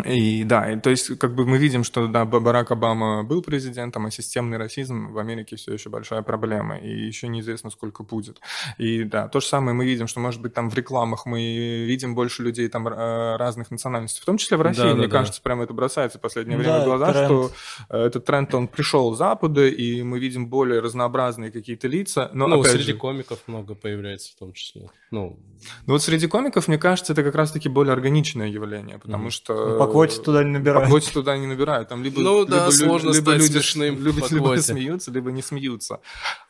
Speaker 2: И да, и, то есть как бы мы видим, что да, Ба- Барак Обама был президентом, а системный расизм в Америке все еще большая проблема, и еще неизвестно, сколько будет. И да, то же самое мы видим, что, может быть, там в рекламах мы видим больше людей там э, разных национальностей, в том числе в России,
Speaker 3: Да,
Speaker 2: мне
Speaker 3: да, да.
Speaker 2: кажется, прямо это бросается в последнее
Speaker 1: Да,
Speaker 2: время в глаза,
Speaker 1: тренд.
Speaker 2: что э, этот тренд, он пришел с Запада, и мы видим более разнообразные какие-то лица, но
Speaker 3: ну, среди
Speaker 2: же,
Speaker 3: комиков много появляется в том числе. Ну,
Speaker 2: ну вот среди комиков, мне кажется, это как раз-таки более органичное явление, потому
Speaker 3: Мгм.
Speaker 2: что...
Speaker 1: По квоте туда не
Speaker 2: По
Speaker 1: набирают.
Speaker 2: квоте туда не набирают. Там либо,
Speaker 3: Ну да,
Speaker 2: либо
Speaker 3: сложно
Speaker 2: либо
Speaker 3: стать
Speaker 2: люди
Speaker 3: смешным по
Speaker 2: либо
Speaker 3: квоте.
Speaker 2: смеются, либо не смеются.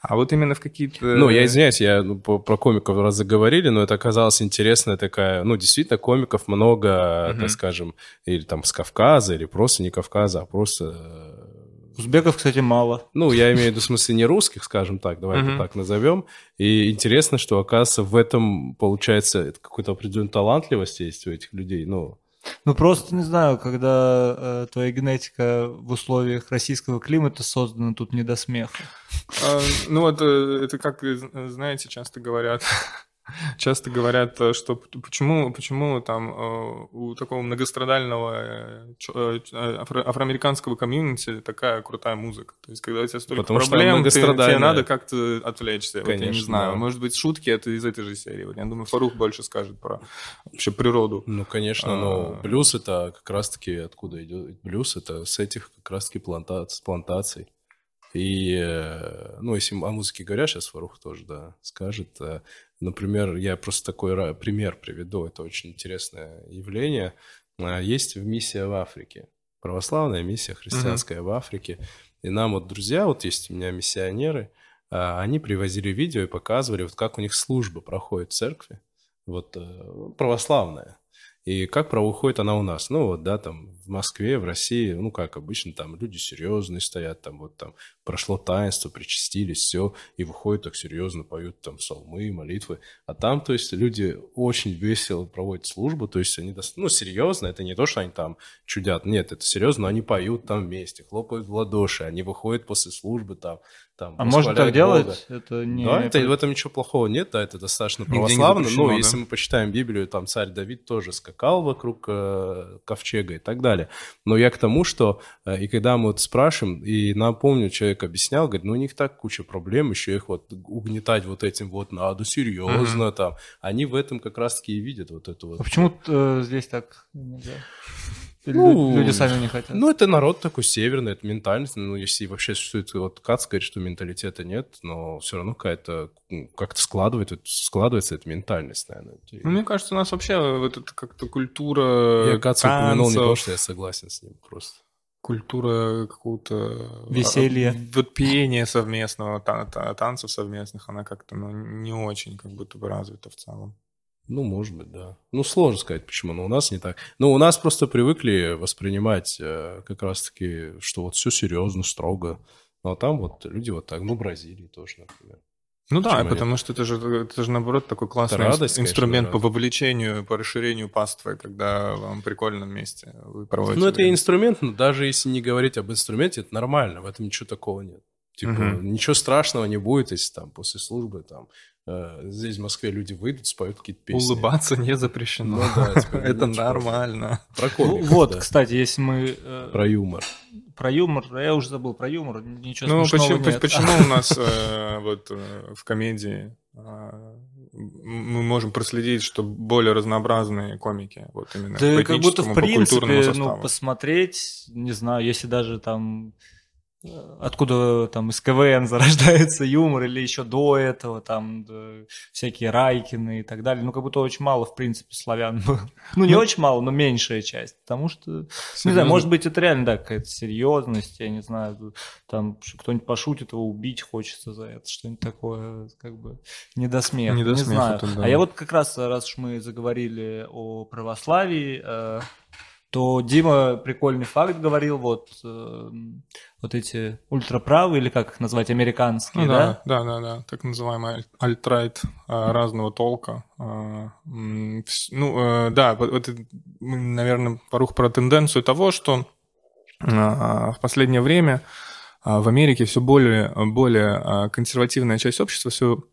Speaker 2: А вот именно в какие-то...
Speaker 3: Ну, я извиняюсь, я ну, по- про комиков раз заговорили, но это оказалось интересная такая... Ну, действительно, комиков много,
Speaker 2: Мгм.
Speaker 3: так скажем, или там с Кавказа, или просто не Кавказа, а просто... э,
Speaker 1: Узбеков, кстати, мало.
Speaker 3: Ну, я имею в виду, в смысле, не русских, скажем так, давай это так назовем. И интересно, что, оказывается, в этом, получается, какой-то определенная талантливость есть у этих людей. Ну,
Speaker 1: Ну, просто, не знаю, когда э, твоя генетика в условиях российского климата создана, тут не до смеха.
Speaker 2: А, Ну, вот э, это как, э, знаете, часто говорят... Часто говорят, э, что почему, почему там э, у такого многострадального э, афро- афроамериканского комьюнити такая крутая музыка. То есть, когда у тебя столько
Speaker 3: Потому
Speaker 2: проблем, ты- тебе надо как-то отвлечься. Вот я не
Speaker 3: Конечно,
Speaker 2: знаю.
Speaker 3: да.
Speaker 2: Может быть, шутки это из этой же серии. Вот я думаю, Фарух больше скажет про вообще природу.
Speaker 3: ну конечно, но
Speaker 2: А.
Speaker 3: блюз это как раз-таки откуда идет блюз? Это с этих как раз-таки планта... с плантаций. И, ну, если о музыке говорят, сейчас Фарух тоже, да, скажет. Например, я просто такой пример приведу. Это очень интересное явление. А, Есть миссия в Африке. Православная миссия христианская в Африке. И нам вот друзья, вот есть у меня миссионеры, а, они привозили видео и показывали, вот как у них служба проходит в церкви. Вот э, православная. И как проходит она у нас? Ну, вот, да, там, в Москве, в России, ну, как обычно, там люди серьезные стоят, там, вот, там, прошло таинство, причастились, все, и выходят так серьезно, поют там псалмы, молитвы. А там, то есть, люди очень весело проводят службу, то есть, они, ну, серьезно, это не то, что они там чудят, нет, это серьезно, они поют там вместе, хлопают в ладоши, они выходят после службы там, там
Speaker 1: А можно так делать?
Speaker 3: Бога.
Speaker 1: Это не...
Speaker 3: Да, это, в этом ничего плохого нет, да, это достаточно православно. Ну,
Speaker 2: да?
Speaker 3: если мы почитаем Библию, там царь Давид тоже скакал вокруг э, ковчега и так далее. Но я к тому, что э, и когда мы вот спрашиваем, и напомню, человек объяснял, говорит, ну у них так куча проблем, еще их вот угнетать вот этим вот надо, серьезно там. Они в этом как раз-таки и видят вот эту вот.
Speaker 1: А почему э, здесь так нельзя? Или
Speaker 3: Ну,
Speaker 1: лю- люди сами не хотят?
Speaker 3: Ну, это народ такой северный, это ментальность. Ну, если вообще существует, вот Кац говорит, что менталитета нет, но все равно какая-то, ну, как-то складывается, складывается эта ментальность, наверное.
Speaker 2: Ну, мне кажется, у нас вообще вот это как-то культура
Speaker 3: Я Каца упомянул не то, что я согласен с ним просто.
Speaker 2: культура какого-то...
Speaker 1: Веселья.
Speaker 2: а, Вот пения совместного, та- та- танцев совместных, она как-то ну, не очень как будто бы развита в целом.
Speaker 3: Ну, может быть, да. Ну, сложно сказать, почему, но у нас не так. Ну, у нас просто привыкли воспринимать э, как раз-таки, что вот все серьезно, строго. Ну, а там вот люди вот так, ну, Бразилии тоже, например.
Speaker 2: Ну да,
Speaker 3: Почему
Speaker 2: потому что это же, это же наоборот такой классный
Speaker 3: Это радость,
Speaker 2: инс-
Speaker 3: конечно,
Speaker 2: инструмент по вовлечению, по расширению паствы, когда вам в прикольном месте вы проводите.
Speaker 3: Ну, это
Speaker 2: время.
Speaker 3: инструмент, но даже если не говорить об инструменте, это нормально, в этом ничего такого нет. Типа,
Speaker 2: Мгм.
Speaker 3: ничего страшного не будет, если там после службы там здесь в Москве люди выйдут, споют какие-то песни.
Speaker 2: Улыбаться не запрещено.
Speaker 3: Ну да, типа,
Speaker 2: это нормально.
Speaker 3: Про
Speaker 1: Ну,
Speaker 3: комиков,
Speaker 1: вот,
Speaker 3: да.
Speaker 1: кстати, если мы э,
Speaker 3: Про юмор.
Speaker 1: про юмор, а я уже забыл про юмор, ничего
Speaker 2: Ну,
Speaker 1: смешного
Speaker 2: почему,
Speaker 1: нет.
Speaker 2: почему у нас э, вот э, в комедии э, мы можем проследить, что более разнообразные комики, вот именно
Speaker 1: Да
Speaker 2: по
Speaker 1: как будто, в принципе, ну, посмотреть, не знаю, если даже там откуда там из КВН зарождается юмор, или еще до этого там да, всякие Райкины и так далее. Ну, как будто очень мало, в принципе, славян было. Ну, не ну, очень мало, но меньшая часть. Потому что, серьезно? не знаю, может быть, это реально, да, какая-то серьезность, я не знаю, там кто-нибудь пошутит, его убить хочется за это, что-нибудь такое, как бы, не до смеха, не, до не смеха знаю. Да. А я вот как раз, раз уж мы заговорили о православии, э, то Дима прикольный факт говорил, вот, э, вот эти ультраправые, или как их назвать, американские,
Speaker 2: ну, да? Да, да, да, так называемый альтрайт э, разного толка. Э, ну, э, да, вот, наверное, порух про тенденцию того, что э, в последнее время в Америке все более, более консервативная часть общества все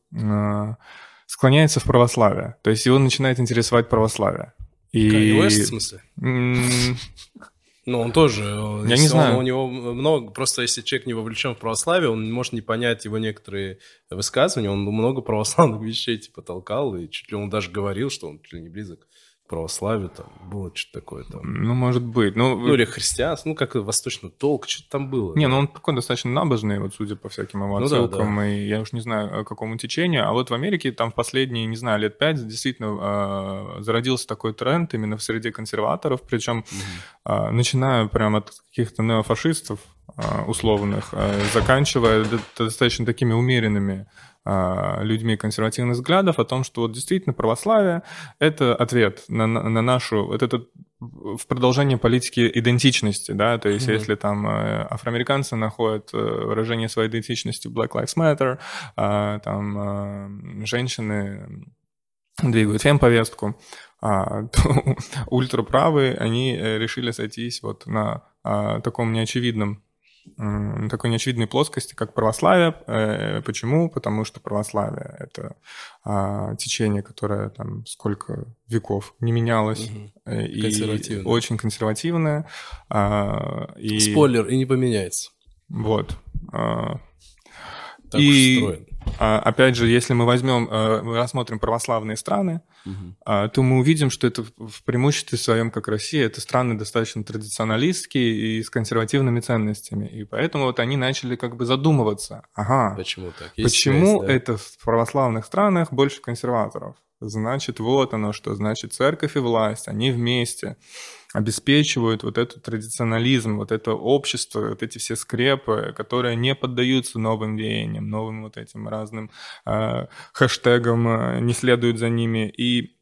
Speaker 2: склоняется в православие. То есть его начинает интересовать православие.
Speaker 3: И... Kanye West, в смысле? Ну, он тоже.
Speaker 2: Я не знаю.
Speaker 3: Он, у него много. Просто если человек не вовлечен в православие, он может не понять его некоторые высказывания. Он много православных вещей типа толкал, и чуть ли он даже говорил, что он чуть ли не близок православию, там было что-то такое там.
Speaker 2: Ну, может быть. Ну,
Speaker 3: ну или христианство, ну, как восточный толк, что-то там было.
Speaker 2: Не, да. ну он такой достаточно набожный, вот судя по всяким его отсылкам, ну, да, да. и я уж не знаю, какому течению, а вот в Америке там в последние, не знаю, лет пять действительно э, зародился такой тренд именно в среде консерваторов, причем угу. э, начиная прямо от каких-то неофашистов э, условных, э, заканчивая достаточно такими умеренными людьми консервативных взглядов о том, что вот действительно православие — это ответ на, на нашу... Вот это в продолжение политики идентичности, да, то есть mm-hmm. если там э, афроамериканцы находят э, выражение своей идентичности в Black Lives Matter, а, там э, женщины двигают фем-повестку, а, то ультраправые, они решили сойтись вот на таком неочевидном такой неочевидной плоскости, как православие. Э, почему? Потому что православие — это а, течение, которое там сколько веков не менялось. Угу. И очень консервативное.
Speaker 3: А, и... Спойлер, и не поменяется.
Speaker 2: Вот. А, так и, устроен. А, опять же, если мы возьмем, э, мы рассмотрим православные страны, угу. то мы увидим, что это в преимуществе своем, как Россия, это страны достаточно традиционалистские и с консервативными ценностями. И поэтому вот они начали как бы задумываться. Ага,
Speaker 3: почему так?
Speaker 2: Есть почему связь, да? это в православных странах больше консерваторов? Значит, вот оно что. Значит, церковь и власть, они вместе обеспечивают вот этот традиционализм, вот это общество, вот эти все скрепы, которые не поддаются новым веяниям, новым вот этим разным э, хэштегам, э, не следуют за ними. И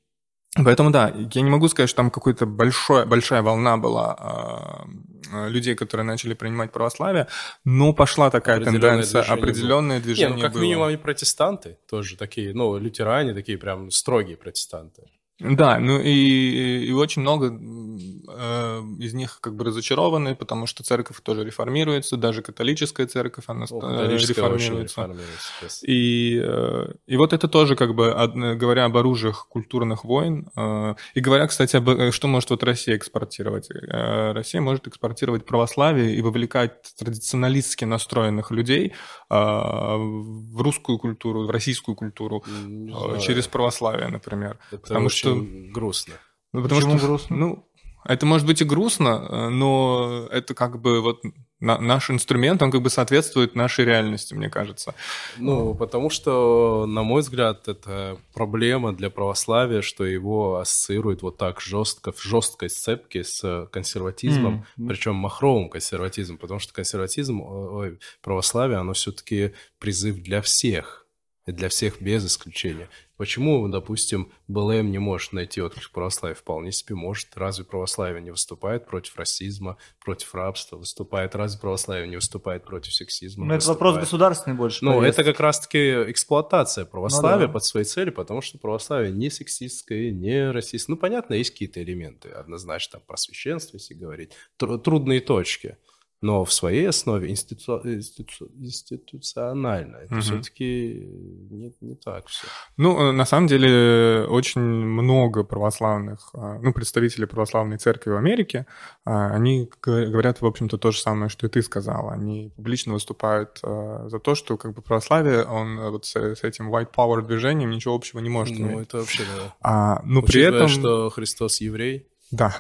Speaker 2: Поэтому да, я не могу сказать, что там какая-то большая, волна была э, людей, которые начали принимать православие, но пошла такая тенденция, движение определенное было. движение. Не, ну
Speaker 3: как
Speaker 2: было.
Speaker 3: минимум они протестанты тоже такие, ну, лютеране такие прям строгие протестанты.
Speaker 2: Да, ну и, и очень много э, из них как бы разочарованы, потому что церковь тоже реформируется, даже католическая церковь, она О, реформируется. реформируется и, э, и вот это тоже как бы, говоря об оружиях культурных войн, э, и говоря, кстати, об, э, что может вот Россия экспортировать. Э, Россия может экспортировать православие и вовлекать традиционалистски настроенных людей э, в русскую культуру, в российскую культуру э, через православие, например.
Speaker 3: Это потому что что... грустно.
Speaker 2: Ну, потому Почему что, грустно? Ну, это может быть и грустно, но это как бы вот наш инструмент, он как бы соответствует нашей реальности, мне кажется.
Speaker 3: Ну, потому что, на мой взгляд, это проблема для православия, что его ассоциируют вот так жестко, в жесткой сцепке с консерватизмом, mm-hmm. причем махровым консерватизмом, потому что консерватизм, ой, православие, оно все-таки призыв для всех, и для всех без исключения. Почему, допустим, БЛМ не может найти отклик православия? Вполне себе может. Разве православие не выступает против расизма, против рабства? Выступает. Разве православие не выступает против сексизма?
Speaker 1: Ну, это вопрос государственный больше.
Speaker 3: Ну, это как раз-таки эксплуатация православия ну, да. под свои цели, потому что православие не сексистское, не расистское. Ну, понятно, есть какие-то элементы, однозначно, там, просвещенство, если говорить. Трудные точки но в своей основе институ... Институ... институционально. Это угу. все-таки не, не так все.
Speaker 2: Ну, э, на самом деле, очень много православных, а, ну, представителей православной церкви в Америке, а, они говорят, в общем-то, то же самое, что и ты сказал. Они публично выступают а, за то, что как бы православие, он вот с, с этим white power движением ничего общего не может
Speaker 3: ну,
Speaker 2: иметь.
Speaker 3: это вообще, да.
Speaker 2: А, но Учитывая, при этом...
Speaker 3: что Христос еврей.
Speaker 2: Да.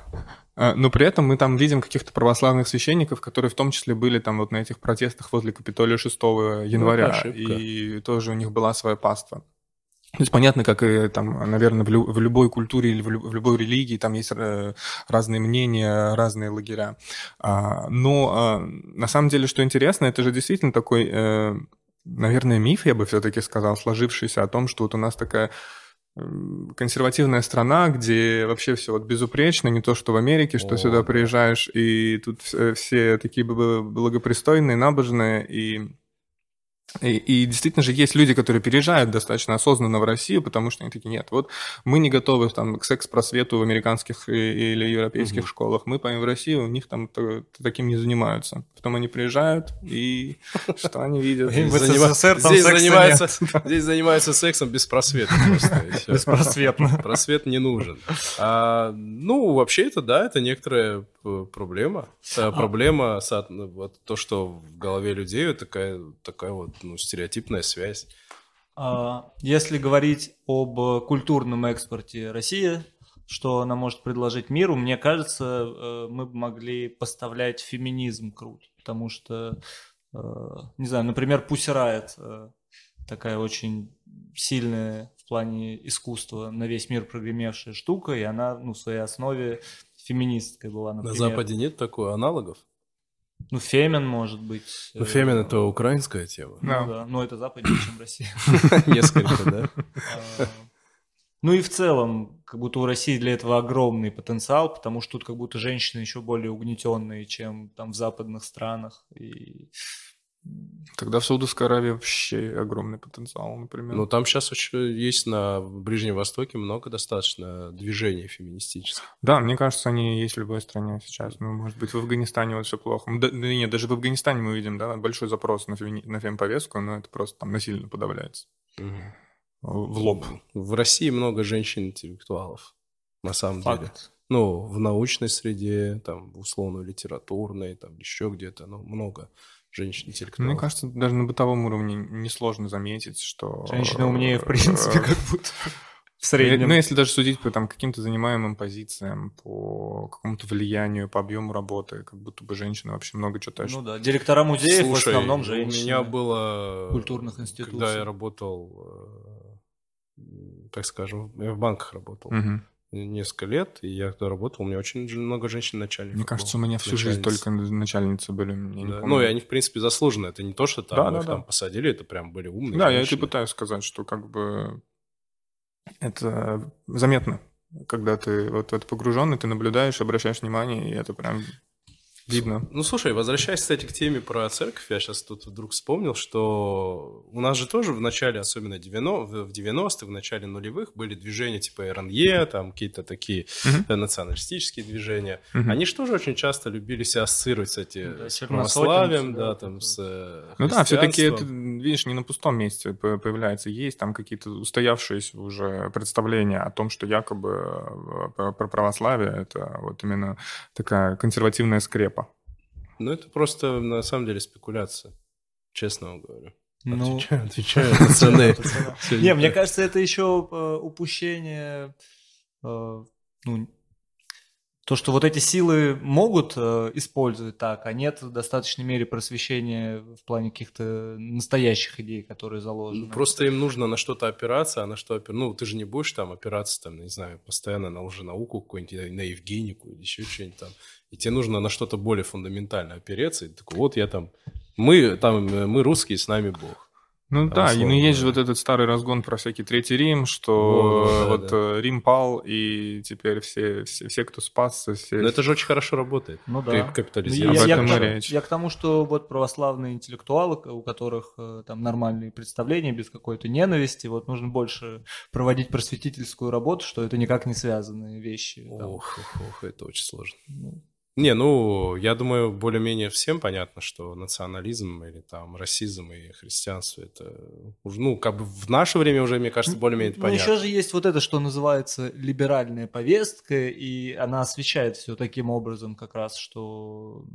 Speaker 2: А, но при этом мы там видим каких-то православных священников, которые в том числе были там вот на этих протестах возле Капитолия 6 января, ну, и тоже у них была своя паства. То есть понятно, как и там, наверное, в, лю- в любой культуре или в, лю- в любой религии там есть э, разные мнения, разные лагеря. А, но а, на самом деле, что интересно, это же действительно такой, э, наверное, миф, я бы все-таки сказал, сложившийся о том, что вот у нас такая консервативная страна, где вообще все вот безупречно, не то что в Америке, что О, сюда приезжаешь, и тут все, такие благопристойные, набожные, и и, и действительно же есть люди, которые переезжают достаточно осознанно в Россию, потому что они такие, нет, вот мы не готовы там, к секс-просвету в американских или европейских угу. школах, мы поем в Россию, у них там таким не занимаются. Потом они приезжают, и что они видят?
Speaker 3: Здесь занимаются здесь занимаются сексом без просвета
Speaker 1: Беспросветно.
Speaker 3: Просвет не нужен. А, ну, вообще это, да, это некоторая проблема. А. Проблема, то, что в голове людей такая, такая вот ну, стереотипная связь.
Speaker 1: А, если говорить об культурном экспорте России, что она может предложить миру, мне кажется, э, мы бы могли поставлять феминизм круто, потому что, э, не знаю, например, Riot, э, такая очень сильная в плане искусства на весь мир прогремевшая штука, и она ну, в своей основе феминисткой была,
Speaker 3: например. На Западе нет такой аналогов?
Speaker 1: Ну, Фемен, может быть.
Speaker 3: Ну, Фемен – это украинская тема.
Speaker 1: Ну, да. Но это западнее, чем Россия.
Speaker 3: Несколько, да?
Speaker 1: А, ну и в целом, как будто у России для этого огромный потенциал, потому что тут как будто женщины еще более угнетенные, чем там в западных странах. И
Speaker 2: Тогда в Саудовской Аравии вообще огромный потенциал, например.
Speaker 3: Ну, там сейчас очень есть на Ближнем Востоке много достаточно движений феминистических.
Speaker 2: Да, мне кажется, они есть в любой стране сейчас. Ну, может быть, в Афганистане вот все плохо. Да, нет, даже в Афганистане мы видим, да, большой запрос на, феми... на фемповестку, но это просто там насильно подавляется. Угу. В лоб.
Speaker 3: В России много женщин-интеллектуалов, на самом Факт. деле. Ну, в научной среде, там, условно-литературной, там, еще где-то, ну, много женщин интеллектуалов.
Speaker 2: Мне кажется, даже на бытовом уровне несложно заметить, что...
Speaker 1: Женщины умнее, в принципе, как будто в среднем.
Speaker 2: Ну, если даже судить по там, каким-то занимаемым позициям, по какому-то влиянию, по объему работы, как будто бы женщины вообще много чего тащат.
Speaker 1: Ну да, директора музеев Слушай, в основном женщины.
Speaker 3: у меня было...
Speaker 1: Культурных институтов.
Speaker 3: Когда я работал, э, так скажем, я в банках работал. Угу несколько лет, и я когда работал, у меня очень много женщин-начальников.
Speaker 2: Мне кажется, у меня всю жизнь только начальницы были.
Speaker 3: Да. Ну, и они, в принципе, заслужены. Это не то, что там, да, да, их да. там посадили, это прям были умные
Speaker 2: Да, женщины. я это пытаюсь сказать, что как бы это заметно, когда ты вот это погруженный, ты наблюдаешь, обращаешь внимание, и это прям Видно.
Speaker 3: Ну, слушай, возвращаясь, кстати, к теме про церковь, я сейчас тут вдруг вспомнил, что у нас же тоже в начале, особенно 90, в 90-х, в начале нулевых, были движения типа РНЕ, там какие-то такие uh-huh. националистические движения. Uh-huh. Они же тоже очень часто любили себя ассоциировать с, эти, да, с православием, да, да, там, с
Speaker 2: э, Ну да, все-таки это, видишь, не на пустом месте появляется. Есть там какие-то устоявшиеся уже представления о том, что якобы э, про православие это вот именно такая консервативная скрепа
Speaker 3: ну, это просто, на самом деле, спекуляция, честно вам говорю. Ну, отвечаю, пацаны.
Speaker 1: Не, мне кажется, это еще э, упущение, э, ну, то, что вот эти силы могут э, использовать так, а нет в достаточной мере просвещения в плане каких-то настоящих идей, которые заложены.
Speaker 3: Просто им нужно на что-то опираться, а на что опираться? Ну, ты же не будешь там опираться, там, не знаю, постоянно на лженауку какую-нибудь, на Евгенику или еще что-нибудь там и тебе нужно на что-то более фундаментальное опереться, и такой, вот я там, мы там, мы русские, с нами Бог.
Speaker 2: Ну да, и ну, есть же вот этот старый разгон про всякий Третий Рим, что вот, да, вот да. Э, Рим пал, и теперь все, все, все кто спасся, все...
Speaker 3: Но это же очень хорошо работает.
Speaker 1: Ну да. Капитализм. Ну, я, я, я, речь. я к тому, что вот православные интеллектуалы, у которых э, там нормальные представления, без какой-то ненависти, вот нужно больше проводить просветительскую работу, что это никак не связанные вещи.
Speaker 3: Ох, ох, ох, это очень сложно. Ну. Не, ну, я думаю, более-менее всем понятно, что национализм или там расизм и христианство это, ну, как бы в наше время уже, мне кажется, более-менее ну, понятно.
Speaker 1: Но еще же есть вот это, что называется либеральная повестка, и она освещает все таким образом как раз, что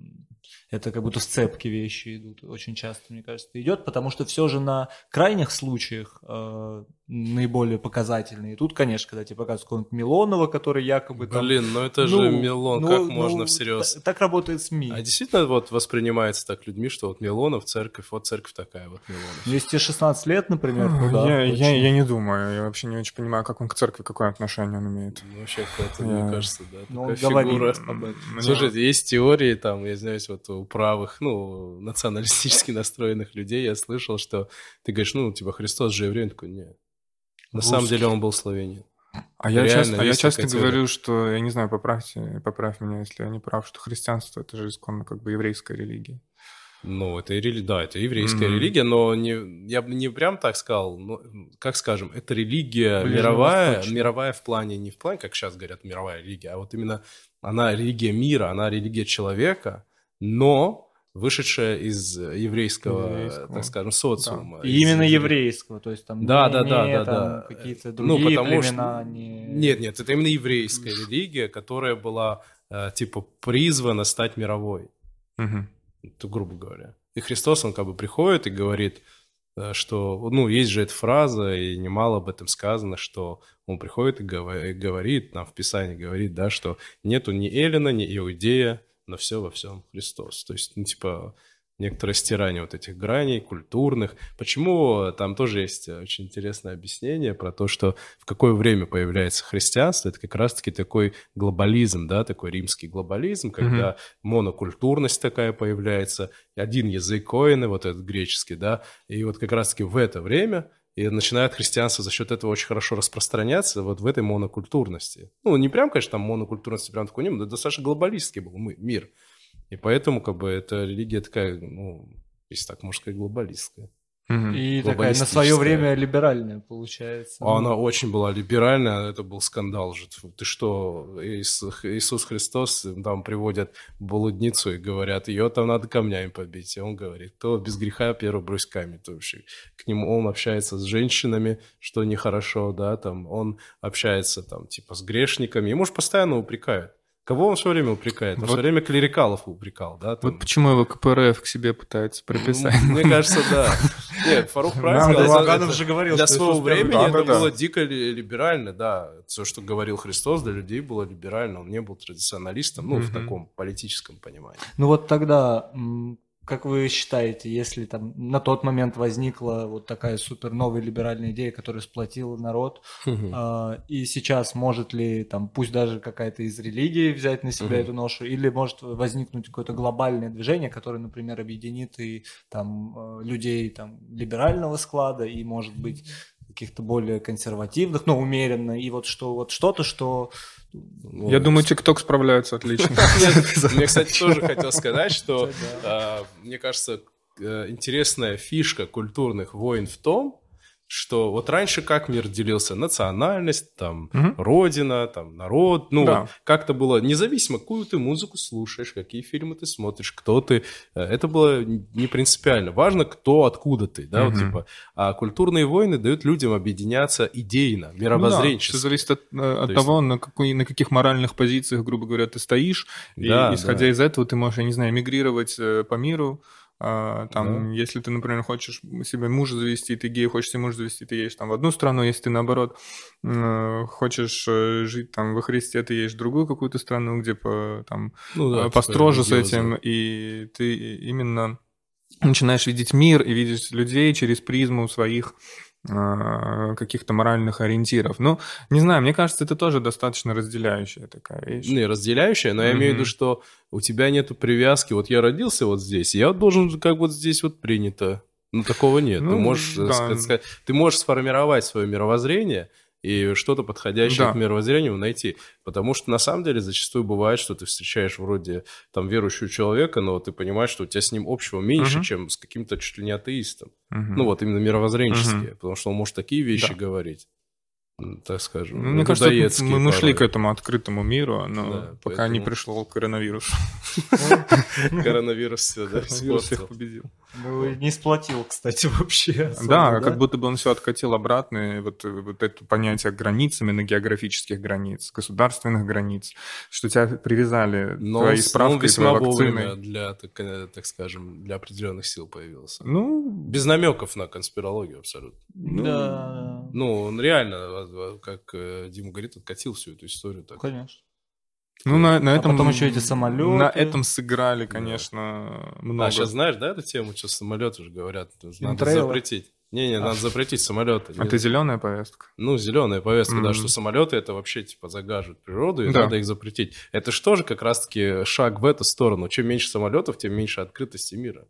Speaker 1: это как будто сцепки вещи идут. Очень часто, мне кажется, идет, потому что все же на крайних случаях э, наиболее показательные. И тут, конечно, когда тебе показывают какого-нибудь Милонова, который якобы там...
Speaker 3: Блин, ну это же Милон, ну, как ну, можно всерьез?
Speaker 1: Так работает СМИ.
Speaker 3: А действительно вот воспринимается так людьми, что вот Милонов, церковь, вот церковь такая вот Милонов.
Speaker 1: Ну, если 16 лет, например, ну
Speaker 2: да. Я, я, я не думаю, я вообще не очень понимаю, как он к церкви, какое отношение он имеет.
Speaker 3: Ну, вообще, какое-то, я... мне кажется, да, ну, такая фигура. Об этом. Слушайте, есть теории, там, я знаю, вот у правых, ну, националистически настроенных людей я слышал, что ты говоришь, ну, типа, Христос же еврей, он такой, нет. На Русский. самом деле он был словенин.
Speaker 2: А я часто, а я часто говорю, что, я не знаю, поправьте, поправь меня, если я не прав, что христианство это же исконно как бы еврейская религия.
Speaker 3: Ну, это да, это еврейская mm-hmm. религия, но не, я бы не прям так сказал, но, как скажем, это религия Ближе мировая, мировая в плане, не в плане, как сейчас говорят, мировая религия, а вот именно она религия мира, она религия человека, но вышедшая из еврейского, еврейского. так скажем, социума.
Speaker 1: Да. И именно еврейского, то есть там
Speaker 3: да, не, да, да, не, да,
Speaker 1: там,
Speaker 3: да.
Speaker 1: какие-то ну, другие ну, потому племена.
Speaker 3: Что... Не... Нет, нет, это именно еврейская религия, которая была э, типа призвана стать мировой, угу. это, грубо говоря. И Христос, он как бы приходит и говорит, э, что, ну, есть же эта фраза, и немало об этом сказано, что он приходит и говорит, нам в Писании говорит, да, что нету ни Эллина, ни Иудея, но все во всем Христос. То есть, ну, типа, некоторое стирание вот этих граней культурных. Почему там тоже есть очень интересное объяснение про то, что в какое время появляется христианство, это как раз-таки такой глобализм, да, такой римский глобализм, когда mm-hmm. монокультурность такая появляется, один язык коины, вот этот греческий, да, и вот как раз-таки в это время и начинает христианство за счет этого очень хорошо распространяться вот в этой монокультурности. Ну, не прям, конечно, там монокультурности прям такой, но достаточно глобалистский был мир. И поэтому, как бы, эта религия такая, ну, если так можно сказать, глобалистская.
Speaker 1: И такая на свое время либеральная получается.
Speaker 3: А она очень была либеральная, это был скандал же. Ты что, Иисус Христос, там приводят блудницу и говорят, ее там надо камнями побить. И он говорит, кто без греха первый брось камень. То вообще к нему он общается с женщинами, что нехорошо, да, там он общается там типа с грешниками. Ему же постоянно упрекают. Кого он все время упрекает? Он вот. все время клерикалов упрекал, да?
Speaker 2: Там... Вот почему его КПРФ к себе пытается приписать.
Speaker 3: Мне кажется, да. Нет, Фарух правильно сказал. же говорил, Для своего времени это было дико либерально, да. Все, что говорил Христос, для людей было либерально. Он не был традиционалистом, ну, в таком политическом понимании.
Speaker 1: Ну вот тогда как вы считаете, если там на тот момент возникла вот такая супер новая либеральная идея, которая сплотила народ, э, и сейчас может ли там, пусть даже какая-то из религий взять на себя эту ношу, или может возникнуть какое-то глобальное движение, которое, например, объединит и там э, людей там либерального склада и может быть каких-то более консервативных, но умеренно, и вот что вот что-то, что
Speaker 2: ну, Я думаю, ТикТок справляется отлично.
Speaker 3: Мне, кстати, тоже хотел сказать, что, а, мне кажется, э, интересная фишка культурных войн в том, что вот раньше как мир делился? Национальность, там, угу. родина, там, народ. Ну, да. вот как-то было независимо, какую ты музыку слушаешь, какие фильмы ты смотришь, кто ты. Э, это было не принципиально. Важно, кто, откуда ты, да, угу. вот типа. А культурные войны дают людям объединяться идейно, мировоззренчески.
Speaker 2: Ну, да, все зависит от, э, от того, есть... на, какой, на каких моральных позициях, грубо говоря, ты стоишь. Да, и исходя да. из этого ты можешь, я не знаю, эмигрировать э, по миру, а, там, да. если ты, например, хочешь себе мужа завести, ты гей, хочешь себе мужа завести, ты едешь там в одну страну, если ты, наоборот, хочешь э, жить там во Христе, ты едешь в другую какую-то страну, где по, там ну, да, э, типа построже с этим, и ты именно начинаешь видеть мир и видеть людей через призму своих а, каких-то моральных ориентиров. Ну, не знаю, мне кажется, это тоже достаточно разделяющая такая вещь.
Speaker 3: Не, разделяющая, но mm-hmm. я имею в виду, что у тебя нету привязки. Вот я родился вот здесь, я должен как вот здесь вот принято. Ну, такого нет. Ну, ты, можешь, да. сказать, ты можешь сформировать свое мировоззрение – и что-то подходящее да. к мировоззрению найти. Потому что на самом деле зачастую бывает, что ты встречаешь вроде там верующего человека, но ты понимаешь, что у тебя с ним общего меньше, угу. чем с каким-то чуть ли не атеистом. Угу. Ну вот именно мировоззренческие, угу. потому что он может такие вещи да. говорить так скажем.
Speaker 2: Ну, мне кажется, мы, мы шли к этому открытому миру, но да, пока поэтому... не пришел коронавирус.
Speaker 3: Коронавирус все, да,
Speaker 2: всех победил.
Speaker 1: Ну, не сплотил, кстати, вообще.
Speaker 2: Да, как будто бы он все откатил обратно, вот, вот это понятие границ, именно географических границ, государственных границ, что тебя привязали твои справки, твои вакцины.
Speaker 3: для, так, скажем, для определенных сил появился. Ну... Без намеков на конспирологию абсолютно.
Speaker 1: да.
Speaker 3: Ну, он реально, как э, Дима говорит, откатил всю эту историю. Так.
Speaker 1: Конечно.
Speaker 2: Ну, на, на этом...
Speaker 1: А потом еще эти самолеты.
Speaker 2: На этом сыграли, конечно,
Speaker 3: Да.
Speaker 2: много.
Speaker 3: А сейчас знаешь, да, эту тему, что самолеты уже говорят, надо
Speaker 1: Химтрейлы.
Speaker 3: запретить. Не-не, надо запретить самолеты.
Speaker 2: Это зеленая повестка.
Speaker 3: Ну, зеленая повестка, да,
Speaker 2: Мгм.
Speaker 3: что самолеты это вообще типа загаживают природу, и
Speaker 2: Да.
Speaker 3: надо их запретить. Это же тоже как раз-таки шаг в эту сторону. Чем меньше самолетов, тем меньше открытости мира.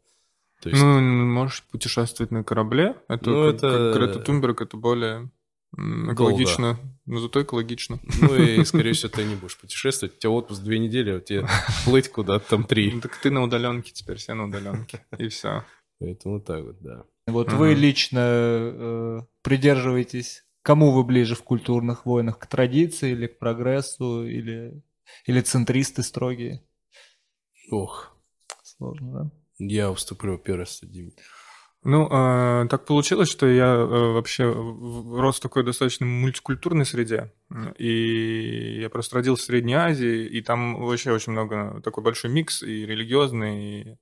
Speaker 3: То есть,
Speaker 2: Ну, можешь путешествовать на корабле. Это,
Speaker 3: Ну,
Speaker 2: как,
Speaker 3: это-
Speaker 2: как Грета Тунберг, это более. Экологично. Но зато экологично.
Speaker 3: ну и, скорее всего, ты не будешь путешествовать. У тебя отпуск две недели, а тебе плыть куда-то там три.
Speaker 2: Ну, так ты на удаленке теперь, все на удаленке. И все.
Speaker 3: Поэтому так вот, да.
Speaker 1: Вот
Speaker 2: Мгм.
Speaker 1: вы лично э, придерживаетесь, кому вы ближе в культурных войнах, к традиции или к прогрессу, или, или центристы строгие?
Speaker 3: Ох,
Speaker 1: Сложно, да?
Speaker 3: я уступлю первенство Диме.
Speaker 2: Ну, э, так получилось, что я э, вообще рос в такой достаточно мультикультурной среде. И я просто родился в Средней Азии, и там вообще очень много, такой большой микс и религиозный, и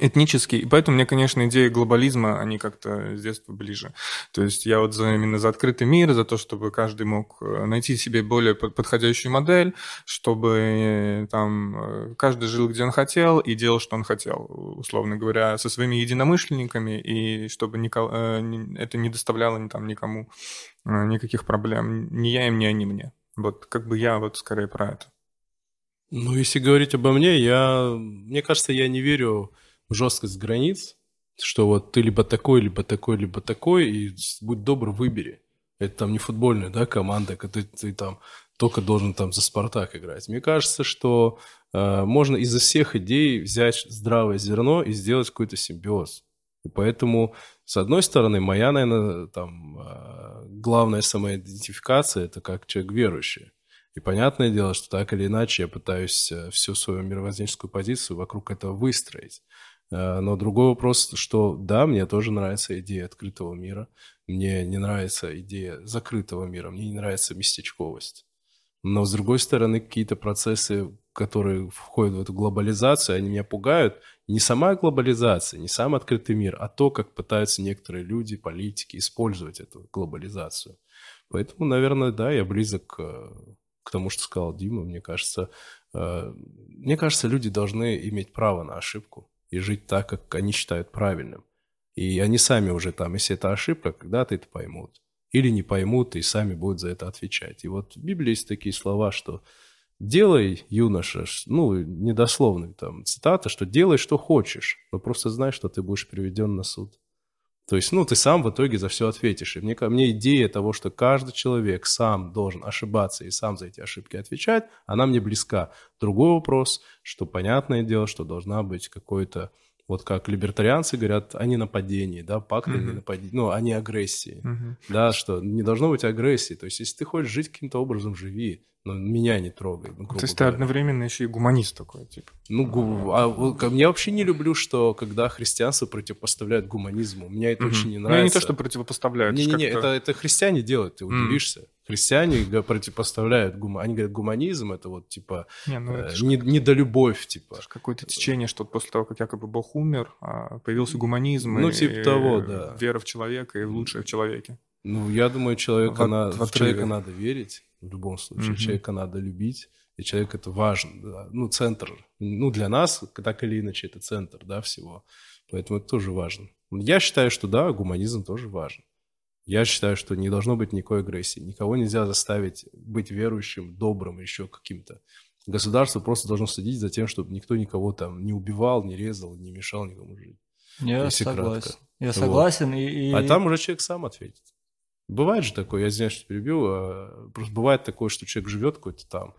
Speaker 2: этнический. И поэтому мне, конечно, идеи глобализма, они как-то с детства ближе. То есть я вот за, именно за открытый мир, за то, чтобы каждый мог э, найти себе более под- подходящую модель, чтобы э, там э, каждый жил, где он хотел, и делал, что он хотел, условно говоря, со своими единомышленниками, и чтобы нико- э, ни- это не доставляло там никому никаких проблем. Ни я им, ни они мне. Вот как бы я вот скорее про это.
Speaker 3: Ну, если говорить обо мне, я, мне кажется, я не верю жесткость границ, что вот ты либо такой, либо такой, либо такой, и будь добр, выбери. Это там не футбольная, да, команда, когда ты, ты там только должен там за Спартак играть. Мне кажется, что э, можно из-за всех идей взять здравое зерно и сделать какой-то симбиоз. И поэтому, с одной стороны, моя, наверное, там э, главная самоидентификация – это как человек верующий. И понятное дело, что так или иначе я пытаюсь э, всю свою мировоззренческую позицию вокруг этого выстроить. Э, Но другой вопрос, что да, мне тоже нравится идея открытого мира, мне не нравится идея закрытого мира, мне не нравится местечковость. Но, с другой стороны, какие-то процессы, которые входят в эту глобализацию, они меня пугают. Не сама глобализация, не сам открытый мир, а то, как пытаются некоторые люди, политики использовать эту глобализацию. Поэтому, наверное, да, я близок э, к тому, что сказал Дима. Мне кажется, э, мне кажется, люди должны иметь право на ошибку и жить так, как они считают правильным. И они сами уже там, если это ошибка, когда-то это поймут. Или не поймут и сами будут за это отвечать. И вот в Библии есть такие слова, что делай, юноша, ну, недословно там цитата, что делай, что хочешь, но просто знай, что ты будешь приведен на суд. То есть, ну, ты сам в итоге за все ответишь. И мне, мне идея того, что каждый человек сам должен ошибаться и сам за эти ошибки отвечать, она мне близка. Другой вопрос, что понятное дело, что должна быть какой-то, вот как либертарианцы говорят, о ненападении, да, пакт о
Speaker 2: Мгм.
Speaker 3: ненападении, ну, о неагрессии.
Speaker 2: Мгм.
Speaker 3: Да, что не должно быть агрессии. То есть, если ты хочешь жить каким-то образом, живи. Но меня не трогай. Ну,
Speaker 2: То есть ты
Speaker 3: говоря.
Speaker 2: одновременно еще и гуманист такой, типа.
Speaker 3: Ну, гу- а ко- я вообще не люблю, что когда христианство противопоставляют гуманизму. Меня это
Speaker 2: Мгм.
Speaker 3: очень не
Speaker 2: Ну,
Speaker 3: нравится.
Speaker 2: я не то, что противопоставляют.
Speaker 3: Не-не-не, это, это христиане делают, ты удивишься. Христиане противопоставляют гума. Они говорят, гуманизм это вот типа
Speaker 2: Не, ну,
Speaker 3: э,
Speaker 2: это
Speaker 3: не- недолюбовь, типа.
Speaker 2: Какое-то течение, что после того, как якобы Бог умер, а, появился гуманизм.
Speaker 3: Ну,
Speaker 2: и-
Speaker 3: типа
Speaker 2: и
Speaker 3: того, да.
Speaker 2: Вера в человека и в лучшее в человеке.
Speaker 3: Ну, я думаю, человека,
Speaker 2: В-
Speaker 3: на-
Speaker 2: в
Speaker 3: в
Speaker 2: отрыве.
Speaker 3: человека надо верить в любом случае.
Speaker 2: Мгм.
Speaker 3: Человека надо любить, и человек это важно. да. Ну, центр. Ну, для нас, так или иначе, это центр, да, всего. Поэтому это тоже важно. Я считаю, что да, гуманизм тоже важен. Я считаю, что не должно быть никакой агрессии. Никого нельзя заставить быть верующим, добрым, еще каким-то. Государство просто должно следить за тем, чтобы никто никого там не убивал, не резал, не мешал никому жить.
Speaker 1: Я
Speaker 3: Если
Speaker 1: согласен.
Speaker 3: кратко.
Speaker 1: Я
Speaker 3: Вот.
Speaker 1: согласен. И, и-
Speaker 3: А там уже человек сам ответит. Бывает же такое, я извиняюсь, что перебил, а, просто бывает такое, что человек живет какой-то там,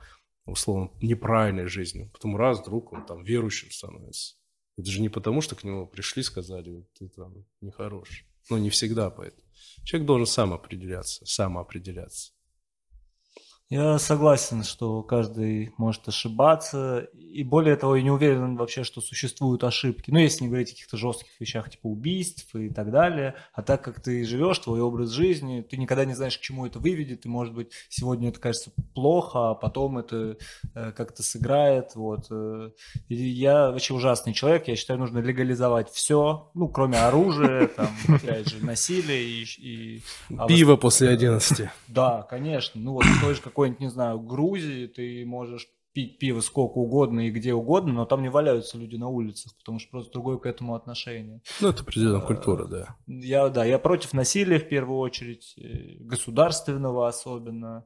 Speaker 3: условно, неправильной жизнью, потом раз, вдруг он там верующим становится. Это же не потому, что к нему пришли, сказали, ты там нехороший. Ну, не всегда поэтому. Человек должен сам определяться, самоопределяться.
Speaker 1: Я согласен, что каждый может ошибаться, и более того, я не уверен вообще, что существуют ошибки. Ну, если не говорить о каких-то жестких вещах, типа убийств и так далее, а так как ты живешь, твой образ жизни, ты никогда не знаешь, к чему это выведет, и, может быть, сегодня это кажется плохо, а потом это э, как-то сыграет, вот. Э. И я вообще ужасный человек, я считаю, нужно легализовать все, ну, кроме оружия, там, опять же, насилия и... и...
Speaker 3: Пиво после 11.
Speaker 1: Да, конечно, ну, вот той же, какой-нибудь, не знаю, Грузии ты можешь пить пиво сколько угодно и где угодно, но там не валяются люди на улицах, потому что просто другое к этому отношение.
Speaker 3: Ну, это определенная культура, да.
Speaker 1: Я, да, я против насилия в первую очередь, э, государственного особенно.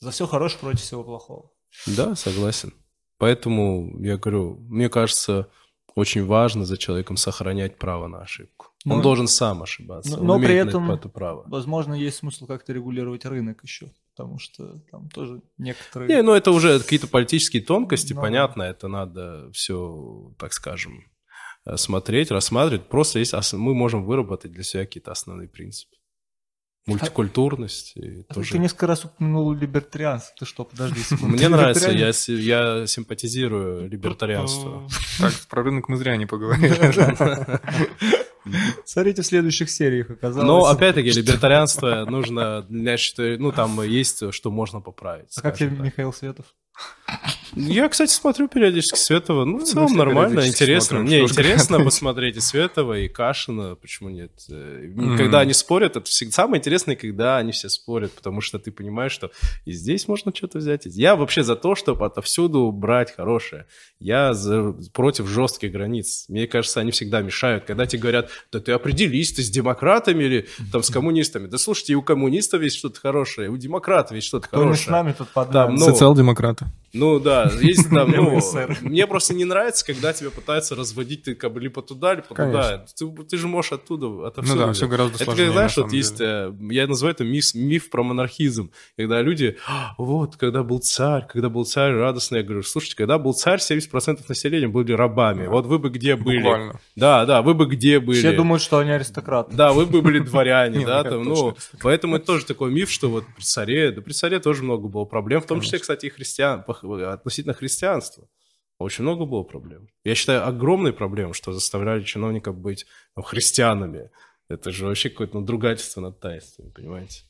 Speaker 1: За все хорошее против всего плохого.
Speaker 3: Да, согласен. Поэтому я говорю, мне кажется, очень важно за человеком сохранять право на ошибку. Он ну, должен сам ошибаться.
Speaker 1: Но, но при этом, это право. возможно, есть смысл как-то регулировать рынок еще, потому что там тоже некоторые...
Speaker 3: Не, ну это уже какие-то политические тонкости, но... понятно, это надо все, так скажем, э, смотреть, рассматривать. Просто есть, мы можем выработать для себя какие-то основные принципы. Мультикультурность. И
Speaker 1: а тоже... Ты несколько раз упомянул либертарианство. Ты что, подожди
Speaker 3: секунду. Мне нравится, я, я симпатизирую либертарианству.
Speaker 2: Так, про рынок мы зря не поговорили.
Speaker 1: Смотрите в следующих сериях оказалось.
Speaker 3: Но опять-таки либертарианство нужно, для ну там есть, что можно поправить.
Speaker 1: А как тебе Михаил Светов?
Speaker 3: Я, кстати, смотрю периодически Светова. Ну, в целом нормально, интересно. Мне интересно посмотреть и Светова, и Кашина. Почему нет? Mm-hmm. Когда они спорят, это всегда самое интересное, когда они все спорят, потому что ты понимаешь, что и здесь можно что-то взять. Я вообще за то, чтобы отовсюду брать хорошее. Я за, против жестких границ. Мне кажется, они всегда мешают. Когда тебе говорят, да ты определись, ты с демократами или там с коммунистами. Да слушайте, и у коммунистов есть что-то хорошее, и у демократов есть что-то хорошее. Кто
Speaker 1: не с нами тут под
Speaker 2: ну, Социал-демократы.
Speaker 3: Ну да, есть там, ну, мне просто не нравится, когда тебя пытаются разводить, ты как бы либо туда, либо туда. Ты, ты же можешь оттуда, отовсюду.
Speaker 2: Ну да, все гораздо сложнее.
Speaker 3: Это, знаешь, вот есть, э, я называю это миф, миф про монархизм, когда люди, «А, вот, когда был царь, когда был царь радостный, я говорю, слушайте, когда был царь, 70% населения были рабами, да. вот вы бы где были? Буквально. Да, да, вы бы где были?
Speaker 1: Все думают, что они аристократы.
Speaker 3: Да, вы бы были дворяне, да, там, ну, поэтому это тоже такой миф, что вот при царе, да при царе тоже много было проблем, в том числе, кстати, и христиан, относительно христианства. Очень много было проблем. Я считаю, огромной проблемой, что заставляли чиновников быть ну, христианами. Это же вообще какое-то надругательство над таинствами, понимаете?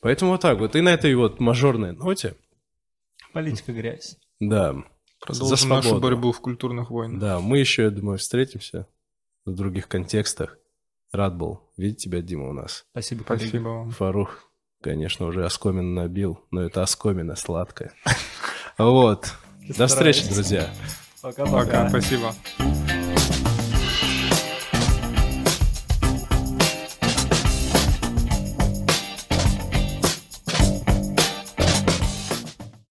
Speaker 3: Поэтому вот так вот. И на этой вот мажорной ноте...
Speaker 1: Политика грязь.
Speaker 3: Да.
Speaker 2: Продолжим нашу борьбу в культурных войнах.
Speaker 3: Да, мы еще, я думаю, встретимся в других контекстах. Рад был видеть тебя, Дима, у нас.
Speaker 1: Спасибо,
Speaker 2: Спасибо вам.
Speaker 3: Фарух, конечно, уже оскомин набил, но это оскомина сладкая. Вот. До встречи, друзья.
Speaker 1: Пока-пока.
Speaker 2: Спасибо.